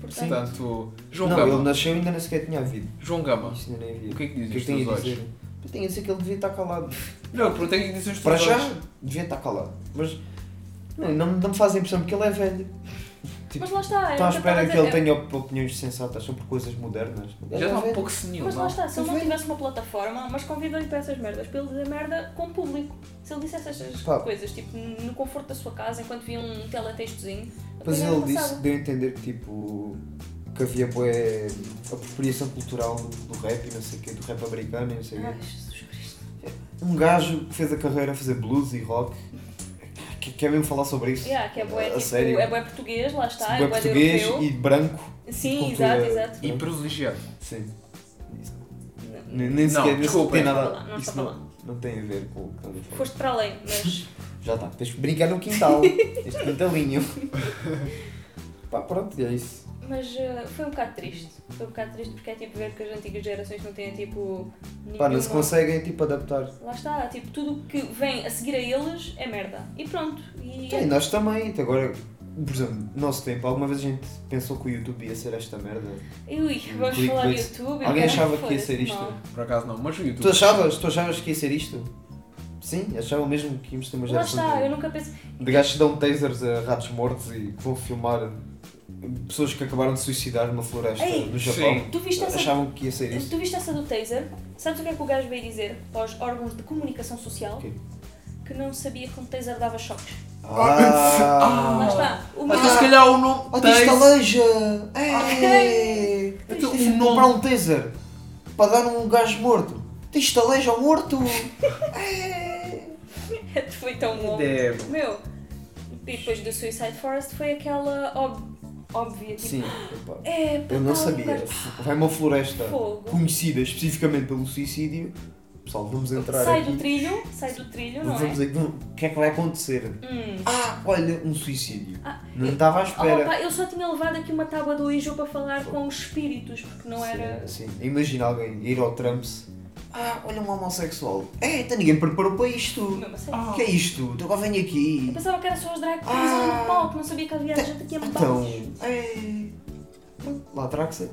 Portanto, Portanto, João não, Gama. ele nasceu e ainda nem sequer tinha havido. João Gama. Isso ainda nem havia. O que é que dizem O que é teus a olhos? dizer? Eu tenho a dizer que ele devia estar calado. Não, porque tem que dizer os Para já, devia estar calado. Mas não, não, não me faz a impressão porque ele é velho. Tipo, Mas lá está. Estou à é o que eu espera que ele tenha opiniões sensatas sobre coisas modernas. Já está um velho. pouco senil, Mas lá está, se ele não Mas tivesse uma plataforma, mas convidou-lhe para essas merdas, para ele dizer merda com o público. Se ele dissesse estas Pá. coisas, tipo, no conforto da sua casa, enquanto via um teletextozinho, depois ele disse, deu a entender que tipo que havia bué apropriação cultural do, do rap e não sei o quê, do rap americano e não sei o Ai, quê. Jesus Cristo. Um gajo que fez a carreira a fazer blues e rock, que quer mesmo falar sobre isso. Yeah, que é bué, a tipo, sério. é bué português, lá está, Bué é bué português europeu. e branco. Sim, exato, exato. E privilegiado. Sim. Nem, nem Não, sequer desculpa, tem nada. falar, não isso não, não tem a ver com o que estamos a falar. Foste para além, mas Já está, tens de brincar no quintal. este quintalinho. Pá, pronto, e é isso. Mas uh, foi um bocado triste. Foi um bocado triste porque é tipo ver que as antigas gerações não têm tipo. Pá, não se conseguem tipo adaptar. Lá está, tipo, tudo o que vem a seguir a eles é merda. E pronto. E Sim, nós também. Agora, por exemplo, no nosso tempo, alguma vez a gente pensou que o YouTube ia ser esta merda. Ui, vamos Clickbait. falar do YouTube. Alguém achava que ia ser isto? não. Por acaso não, mas o YouTube. Tu achavas? Tu achavas que ia ser isto? Sim, achavam mesmo que íamos ter uma Lá geração está, eu de, nunca pensei. de gajos que dão tasers a ratos mortos e que vão filmar pessoas que acabaram de suicidar numa floresta Ei, no Japão. sim. Tu viste essa. Achavam que ia ser isso? Tu viste essa do taser? Sabes o que é que o gajo veio dizer para os órgãos de comunicação social? O quê? Que não sabia que um taser dava choques. Ah! Lá está. O Então meu- se calhar o nome. Oh, Taser- aleija! Ei! Então, Tive de o nome- comprar um taser para dar um gajo morto. Diz aleija ao morto! Ei! foi tão bom. Meu, e depois do Suicide Forest foi aquela ob- óbvia, tipo, Sim, epá. é, eu não sabia. Vai uma floresta Fogo. conhecida especificamente pelo suicídio. Pessoal, vamos entrar Sai aqui. do trilho, sai do trilho, não Vamos é? vamos- o que é que vai acontecer? Hum. Ah, olha, um suicídio. Ah, Não estava à Oh, espera. pá, eu só tinha levado aqui uma tábua do Ijo para falar com os espíritos, porque não era. Sim, sim. Imagina alguém ir ao Trumps. Ah, olha um homossexual. Eita, ninguém preparou para isto. Mesmo assim. O que é isto? Tu agora vem Eu aqui. pensava que era só as drag queens Ah. no palco, não sabia que havia gente aqui a Então, baixo. ei. Lá traxa.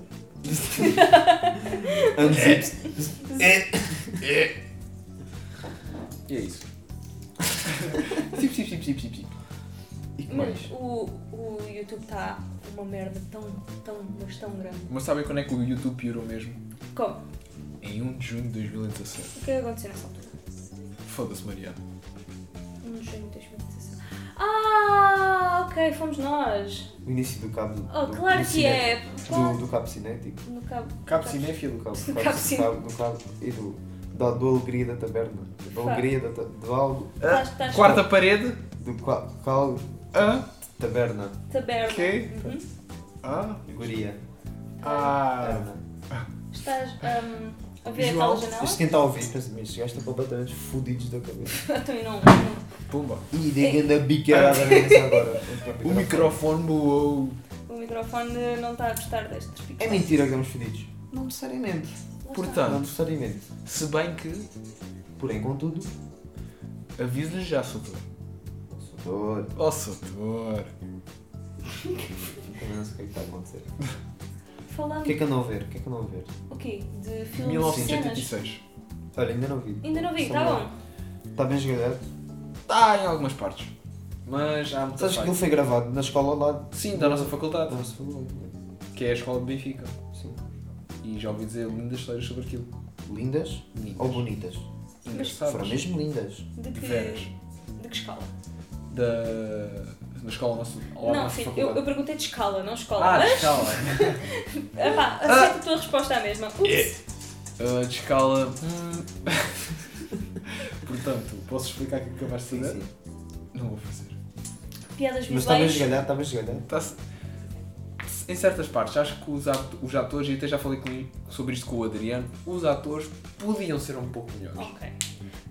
Unzips. É. E é isso. Sip, sip, sip, sip, sip. E que Mas mais? o, o YouTube está uma merda tão, tão, mas tão grande. Mas sabem quando é que o YouTube piorou mesmo? Como? Em 1 de junho de 2017. O que é que aconteceu nessa altura? Foda-se, Mariana. Um de junho de 2017. Ah, ok, fomos nós. O início do cabo. do- Oh, do- claro do que é. Do, do cabo cinético. No cabo. Cabo Do cinéfilo. cabo, Do cabo cabo, cabo, do cabo e do, da, do Alegria da Taberna. Da Fá. Alegria da ta- do algo. Estás, estás Quarta parede. Do cal, Ah. taberna. taberna. Ok. Uhum. Ah. Alegoria. Ah. Taberna. Estás hum, a ver João? Isto quem está a ouvir pensa, mas estes gajos estão completamente fodidos da cabeça. Então, e não, não. Pumba. E digam da biqueirada nessa agora. O microfone voou. O microfone não está a gostar destes É mentira que estamos fodidos. Não necessariamente. Está. Não Portanto, necessariamente. se bem que Porém, contudo, Aviso-lhe já, Soutor. Doutor, Oh, Soutor. também não sei o que é que está a acontecer. Falando O que é que andam a ver? O que é que andam a ver? o quê? De filmes de cenas. 1986. Olha, ainda não vi. Ainda não vi, tá não- bom. Está bem esgalhado? Está em algumas partes. Mas há muita Sabes que ele foi gravado na escola lá Sim, da nossa faculdade. da nossa faculdade. Que é a escola de Benfica. Sim. E já ouvi dizer lindas histórias sobre aquilo. Lindas Lindas. ou bonitas? Engraçadas. Foram mesmo lindas. De De que, veras. de que escala? Da... Na escola nossa. não, filho, eu, eu perguntei de escala, não escola. Ah, de Mas, escala. epá, aceita a tua resposta à mesma. Ups. Uh, de escala. hum. Portanto, posso explicar o que acabaste de Sim, fazer? sim. Não vou fazer. Piadas Mas está bem visuais. esgalhado, está bem esgalhado. Tá-se- Em certas partes, acho que os, ato- os atores, e até já falei com, sobre isto com o Adriano, os atores podiam ser um pouco melhores. Ok.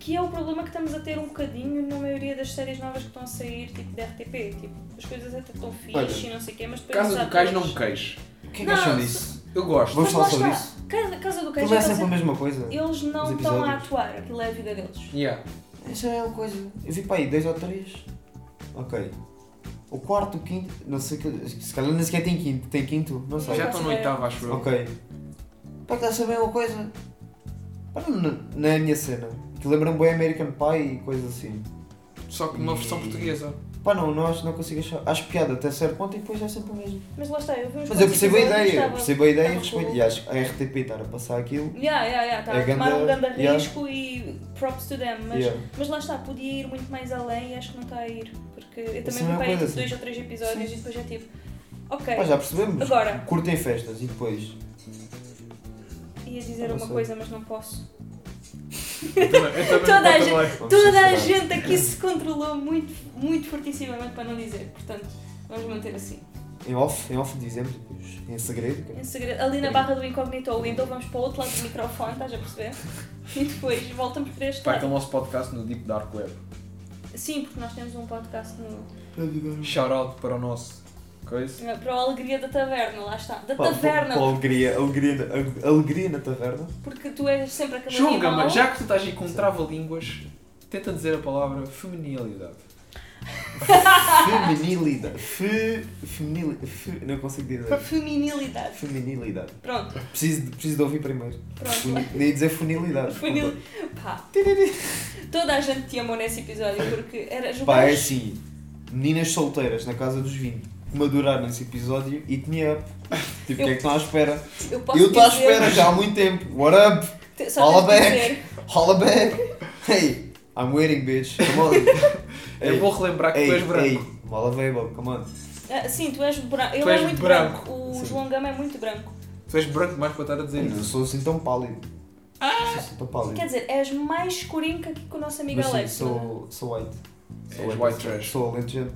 Que é o problema que estamos a ter um bocadinho na maioria das séries novas que estão a sair, tipo de RTP. Tipo, as coisas até estão fixe e não sei o quê, mas depois Casa do Cais não me queixo. O que é que acham disso? Eu gosto. Vamos Mas falar sobre isso. Casa, Casa do Cais Aquilo é já sempre a mesma coisa. eles não estão a atuar, aquilo é a vida deles. Yeah. Essa é uma coisa. Eu vi para aí dois ou três. Ok. O quarto, o quinto, não sei que. Se calhar nem sequer tem quinto. Tem quinto? Não sei. Já estão no oitavo, acho eu. Ok. Pá, que está a saber uma coisa. Pá, não, não é a minha cena. Que lembra-me bem American Pie e coisas assim. Só que numa versão E- portuguesa. Pá, não, não acho, não consigo achar. Acho piada até certo ponto e depois é sempre o mesmo. Mas lá está, eu vi uns Mas eu percebo a ideia, estava- percebo a ideia e respeito. E acho que a RTP estar a passar aquilo. Yeah, yeah, yeah, está É a tomar um grande yeah. risco e props to them, mas, Yeah. mas lá está, podia ir muito mais além e acho que não está a ir. Porque eu também é aí coisa tipo, assim. dois ou três episódios Sim. e depois é tipo, ok, Pá, já percebemos. agora, Curtem festas e depois. ia dizer Não uma sei. coisa, mas não posso. Eu também, eu também Toda a gente- Toda a gente aqui se controlou muito, muito fortissimamente para não dizer, portanto, vamos manter assim. Em off, em off dizemos, depois em segredo. que- Em segredo, ali na barra do incognito ou então vamos para o outro lado do microfone, estás a perceber? E depois voltamos para este Para lado. aquele nosso podcast no Deep Dark Web. Sim, porque nós temos um podcast no, Shout out para o nosso coisa. para a Alegria da Taverna, lá está. Da Pá, taverna, pá, alegria, alegria, na- alegria na taverna. porque tu és sempre aquele João. Gama, já que tu estás aí com trava-línguas, tenta dizer a palavra feminilidade. Feminilidade. Fe, feminil, fe, não consigo dizer. Feminilidade. Feminilidade. Pronto, Preciso, de- preciso de ouvir primeiro. pronto. Nem dizer funilidade. Funil... Pá. Toda a gente te amou nesse episódio porque era jogar. Pá, é assim. Meninas solteiras na casa dos 20 que maduraram nesse episódio e tinha up. Tipo, o que é que estão à espera? Eu Eu estou à espera já há muito tempo. What up? Só de bem. dizer. Holla back. Hey, I'm waiting, bitch. Come on. É bom relembrar que tu és branco. Hey, mal available. Come on. Ah, sim, tu és branco. Ele Tu é és muito branco. branco. O Sim. João Gama é muito branco. Tu és branco mais para estar a dizer Eu não isso. sou assim tão pálido. Sou assim tão pálido. Quer dizer, és mais escurinho que aqui com o nosso amigo Mas sim, Alex. sou, sou white. Sou És white trash. Sou alentejano.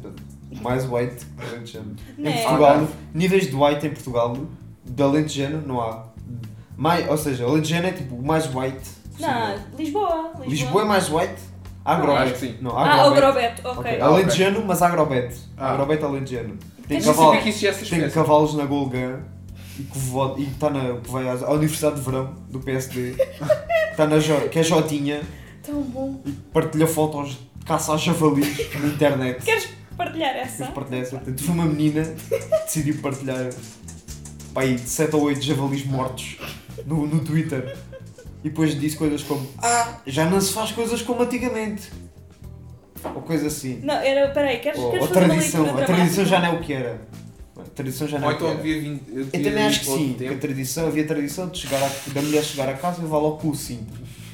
Mais white que alentejano. Não Em é? Portugal, níveis de white em Portugal, de alentejano não há. Mais, ou seja, alentejano é tipo o mais white. Não, Lisboa. Lisboa, Lisboa é mais white? Acho Agrobet. que sim. Não, Ah, agrobet. Agrobeto, ok. Ok, Ah, Alentejano, mas agrobet. Ah. Agrobet alentejano. Tem, Não cavalo, tem cavalos na Golgã e que, vo- e que, tá na, que vai à, Universidade de Verão do PSD. Está na Jo- que é Jotinha Tão bom. e partilha fotos de caça a javalis na internet. Queres partilhar essa? Depois partilhar essa. Portanto, uma menina que decidiu partilhar pá, aí, 7 ou 8 javalis mortos no, no Twitter. E depois disse coisas como Ah, já não se faz coisas como antigamente. Ou coisa assim. Não, era. Peraí, queres, Ou queres a fazer tradição. uma A tradição já não é o que era. A tradição já não é o que então era. havia vindo. Eu, Eu também acho que sim, que a tradição, havia a tradição de chegar a, da mulher chegar a casa e levar logo com o cinto.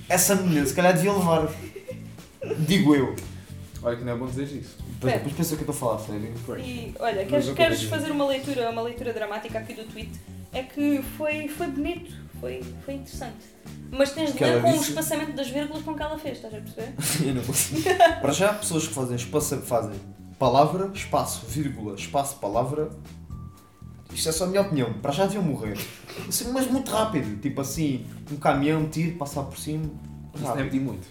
Essa menina se calhar devia levar. Digo eu. Olha que não é bom dizer isso. Depois, É. depois pensa que eu estou a falar sério. E olha, queres, queres fazer uma leitura, uma leitura dramática aqui do tweet? É que foi, foi bonito, foi, foi interessante. Mas tens de ler com o disse- espaçamento das vírgulas com que ela fez, estás a perceber? Eu não consigo. Para já, pessoas que fazem, espaço, fazem palavra, espaço, vírgula, espaço, palavra. Isto é só a minha opinião. Para já deviam morrer. Assim, mas muito rápido. Tipo assim, um caminhão, tiro, passar por cima. Isso não é muito.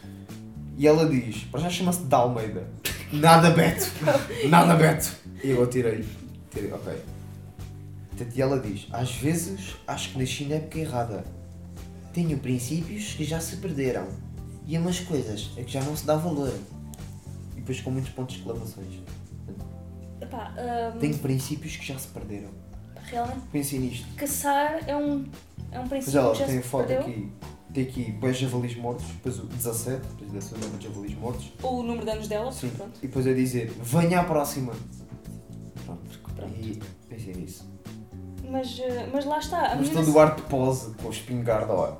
E ela diz, para já chama-se da Almeida. Nada Beto. Nada Beto. E eu tirei. Tirei, ok. Portanto, E ela diz, às vezes acho que nasci na época errada. Tenho princípios que já se perderam. E há umas coisas a que já não se dá valor. depois com muitos pontos de exclamações. Epá, hum, Tem princípios que já se perderam. realmente, Pensem nisto. caçar é um, é um Mas princípio ela que já tem se foto perdeu. aqui. Tem aqui dois javalis mortos, depois o 17, depois desse o número de javalis mortos. Ou o número de anos dela, Sim. pronto. E depois a dizer, venha à próxima. Pronto. Pronto. E pensem nisso. Mas, eh, mas lá está, a Mas todo o ar de pose com a espingarda, ó.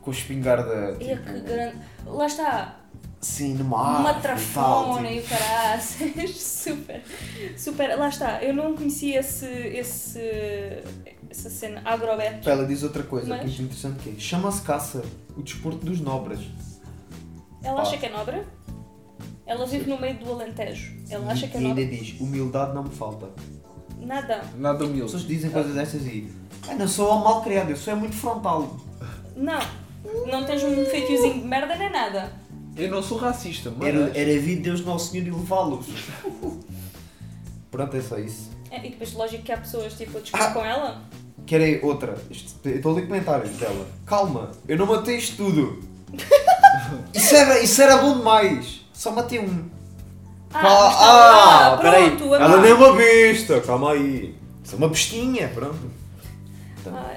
Com a espingarda. É tipo, que grande... Lá está, Sim, numa uma trafona e o caraças, super, super, lá está, eu não conhecia esse, esse, essa cena agrobeto. Ela diz outra coisa Mas- que é muito interessante que é, chama-se caça, o desporto dos nobres. ela Pá. acha que é nobre, ela vive no meio do Alentejo, ela acha que é e ainda nobre, diz, humildade não me falta. nada, Nada As humilde. pessoas dizem coisas destas e, ah, não sou mal criado, eu sou é muito frontal. não, não tens um feitiozinho de merda nem nada, Eu não sou racista, mas. Era, era vir Deus Nosso Senhor e levá-los. Pronto, é só isso. É, e depois lógico que há pessoas tipo a discutir Ah. com ela, Querem outra? Estou a ler comentários dela. Calma, eu não matei isto tudo. Isso era, isso era bom demais. Só matei um. ah, Cal- mas está lá, peraí. Ela nem é uma besta, calma aí. Isso é uma bestinha, pronto. Então, Ai,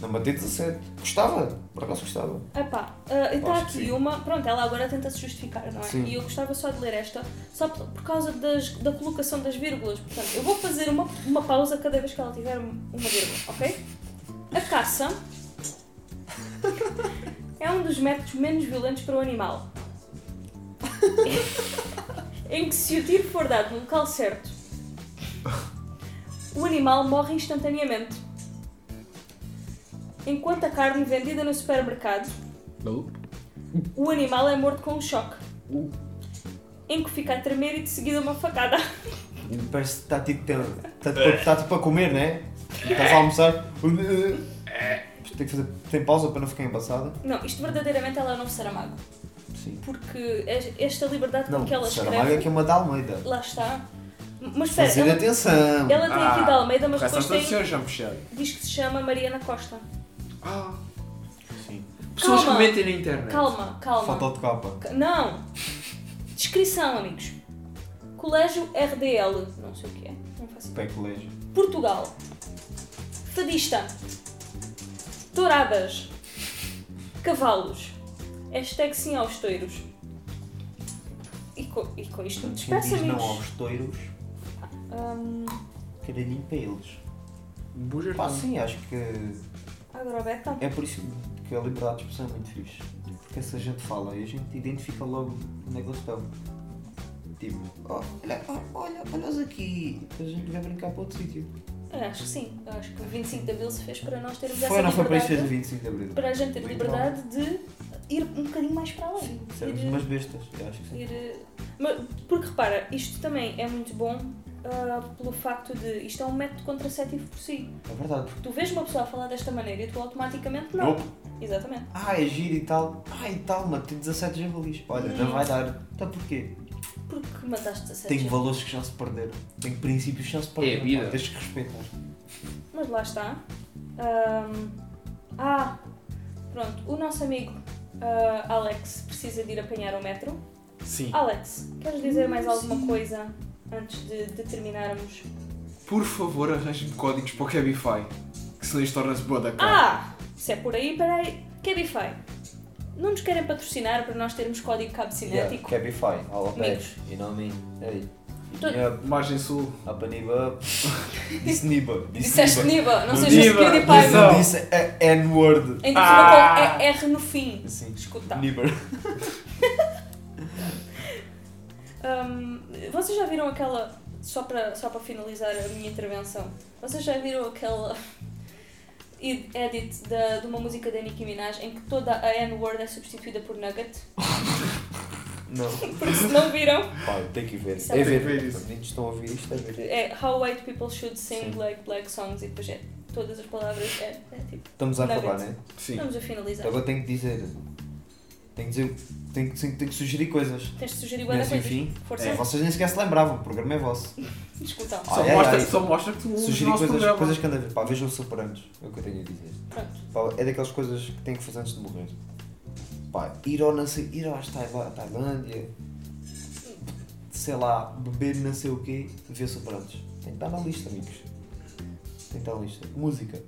não matei 17. Gostava, por acaso gostava. Epá, ah, está Acho que aqui uma. Pronto, ela agora tenta se justificar, não é? Sim. E eu gostava só de ler esta, só por, por causa das, da colocação das vírgulas. Portanto, eu vou fazer uma, uma pausa cada vez que ela tiver uma vírgula, ok? A caça é um dos métodos menos violentos para o animal. em que, se o tiro for dado no local certo, o animal morre instantaneamente. Enquanto a carne vendida no supermercado Não. o animal é morto com um choque. Em que fica a tremer e de seguida uma facada. Parece que está tipo, tem- está, tipo, está tipo a comer, né? Estás a almoçar. Tem que fazer. Tem pausa para não ficar embaçada? Não, isto verdadeiramente ela não Saramago. Sim. Porque es- esta liberdade com Não, que ela Saramago é escreve. que é uma da Almeida. Lá está. Mas espera, Fazer ela, atenção. ela tem aqui da Almeida, mas com depois tem, diz que se chama Mariana Costa. Ah. Sim. Pessoas Calma. que mentem na internet. Calma, calma. Foto de capa. Ca- Não! Descrição, amigos. Colégio RDL. Não sei o que é. Não faço ideia. Pé colégio. Portugal. Fadista. Douradas. Cavalos. Hashtag sim aos toiros. E com, e com isto me Quem despeço, diz não amigos. aos toiros, Hum, caralhinho para eles. Bujas Pá, sim, acho que agrobeta. é por isso que a liberdade de expressão é muito fixe. Porque essa gente fala e a gente identifica logo onde é que eles estão. Tipo, oh, olha, oh, olha, olha-os aqui. Depois a gente vai brincar para outro sítio. Eu acho que sim. Eu acho que o 25 de Abril se fez para nós termos Foi essa ou não foi para liberdade. fez o 25 de Abril? Para a gente ter Muito liberdade de ir um bocadinho mais para além. Sim, sermos Ir- umas bestas, eu acho que sim. ir, eh, porque repara, isto também é muito bom ah, pelo facto de isto é um método contraceptivo por si. É verdade. Tu vês uma pessoa a falar desta maneira e tu automaticamente não. Nope. Exatamente. Ah, é giro e tal. Ah, e tal, mas tem 17 javalis. Olha, não Hum. vai dar. Então porquê? Porque mataste 17 Tenho gente. valores que já se perderam. Tenho princípios que já se perderam. É a vida. pá, Tens que respeitar. Mas lá está. Ahm, ah, pronto. O nosso amigo ah, Alex precisa de ir apanhar o metro. Sim. Alex, queres dizer mais alguma coisa antes de, de terminarmos? Por favor, arranjem códigos para o Cabify. Que senão isto torna-se boa da cara. Ah! Se é por aí, peraí. Cabify. Não nos querem patrocinar para nós termos código cabo cinético? Cabify, all of Amigos. You know me. Hey. Tô- Yeah, Margem Sul. up and up. Disse Niba. Disse Disseste Niba. Não sejas Niba, PewDiePie, meu. não. Não disse a N-word. Ainda Ah. ah. com é R no fim. Sim. Escuta. Niba. Hum, vocês já viram aquela. Só para, só para finalizar a minha intervenção, vocês já viram aquela ed- edit da, de uma música da Nicki Minaj em que toda a N-word é substituída por nugget? Não. Porque se não viram, Pá, tem que ver. Isso É é ver. ver isso. Os meninos estão a ouvir isto, é ver. é How White People Should Sing Sim. Like Black Songs e depois é todas as palavras é, é tipo. Estamos a Nugget. acabar, né? Sim. Vamos a finalizar. Agora tenho que dizer. Tenho que dizer. Tenho que, tenho que sugerir coisas. Tens de sugerir coisas. enfim. Força. É, vocês nem sequer se lembravam, o programa é vosso. Escutam. Ah, Só, é, mostra, é. só mostra que tu Sugerir nosso coisas, programa. coisas que andam a ver. Pá, vejam Superanos, é o que eu tenho a dizer. Pronto. Pá, é daquelas coisas que têm que fazer antes de morrer. Pá, ir ao, sei, ir à Tailândia, sei lá, beber não sei o quê, ver Sopranos. Tem que estar na lista, amigos. Tem que estar na lista. Música.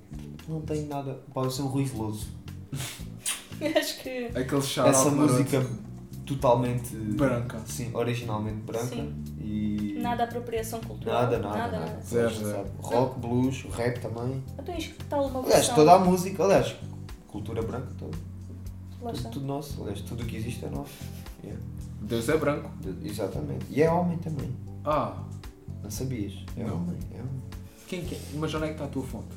Não tem nada. Pode ser um Rui Veloso. Acho que. Aquele shout Essa música totalmente. branca. Sim, originalmente branca. Sim. E. Nada apropriação cultural. Nada, nada, nada. Zero, Sabe? zero. Rock, blues, rap também. Então isto que tal uma Aliás, toda a música, aliás, cultura branca, está. tudo, tudo nosso. Aliás, tudo o que existe é nosso. Yeah. Deus é branco. De- Exatamente. E é homem também. Ah, Não sabias? É Não. homem, é homem. quem que é? Mas onde é que está a tua fonte?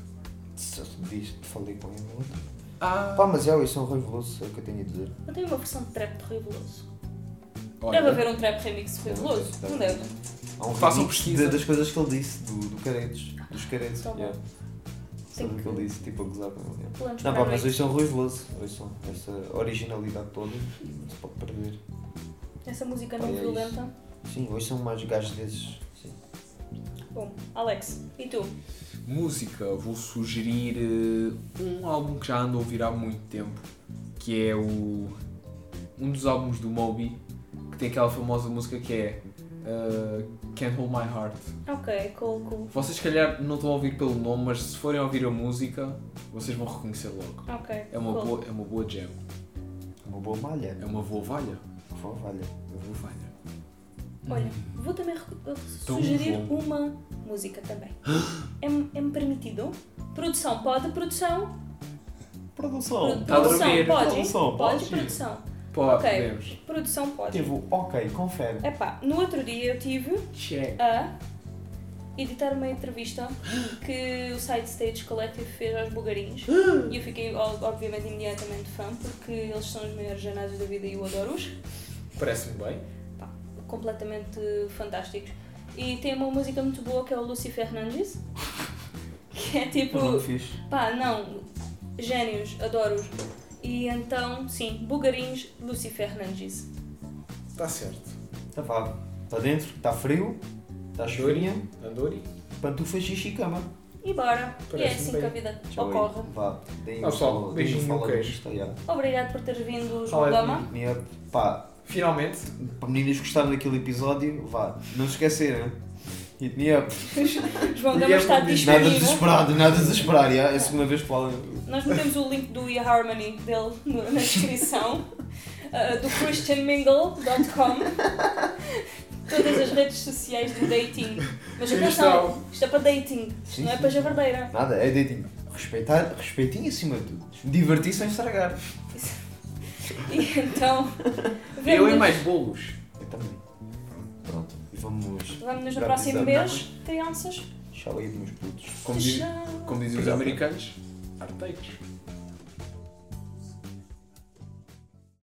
Se eu te falei com ele ontem. Ah, Pá, mas é, isso é um Rui Veloso, é o que eu tenho a dizer. Eu tenho uma versão de trap de Rui Veloso. olha, Deve haver um trap remix de Rui Veloso? Não deve. Há um Façam remix pesquisa. de- das coisas que ele disse, do, do Caretos. Dos Caretos. Tá bom. yeah. Tem Sabe o que ele disse, tipo a gozar com ele. yeah. Planos Não, para pá, a mas noite. hoje são Rui Veloso. Hoje são essa originalidade toda, não se pode perder. Essa música não Olha isso. violenta. Sim, hoje são mais gajos desses. Bom, Alex, e tu? música, vou sugerir eh, um álbum que já ando a ouvir há muito tempo, que é o um dos álbuns do Moby, que tem aquela famosa música que é eh, Can't Hold My Heart. Ok, cool, cool. Vocês se calhar não estão a ouvir pelo nome, mas se forem a ouvir a música, vocês vão reconhecer logo. Ok. É uma cool. boa, é uma boa jam. Uma boa malha. É uma boa valha. Boa valha. Uma boa valha. Olha, vou também sugerir uma música também. É-me é-me permitido? Produção, pode? Produção? Produção. Tá a produção, dormir. pode? Produção, pode, pode. produção. Pode, Ok. podemos. Produção pode. Tipo, ok, confere. Epá, no outro dia eu tive Check. a editar uma entrevista que o Side Stage Collective fez aos bugarinhos e eu fiquei ó- obviamente imediatamente fã porque eles são os maiores janados da vida e eu adoro-os. Parece-me bem. Completamente fantásticos. E tem uma música muito boa que é o Lucy Fernandes, que é tipo, Não fiz. pá, não, gênios, adoro-os. E então, sim, bugarinhos, Lucy Fernandes. Está certo. Tá vá. Está dentro, está frio, está chuvinha, Andori. pantufas, xixi e cama. E bora. E é assim bem. que a vida Tchau aí. ocorre. Vá. Deem Ah, deem beijinho no queijo. Obrigado por teres vindo, João mim. Minha- Pá, Finalmente. para meninas que gostaram daquele episódio, vá. Não se esquecerem. Hit me up. João E Gama está isso. Nada disponível. desesperado, nada desesperado. yeah. É a segunda vez que falam. Nós metemos o link do eHarmony dele na descrição, uh, do christianmingle.com, todas as redes sociais do dating. Mas atenção, isto é para dating, isto Sim, não é sim. para javardeira. Nada, é dating. Respeitar, respeitinho acima de tudo. Divertir sem estragar. E então, Eu e mais bolos. Eu também. Pronto. E vamos. vemo-nos no próximo mês, crianças. Tchau aí, meus putos. Como, diz- como dizem os americanos, arteiros.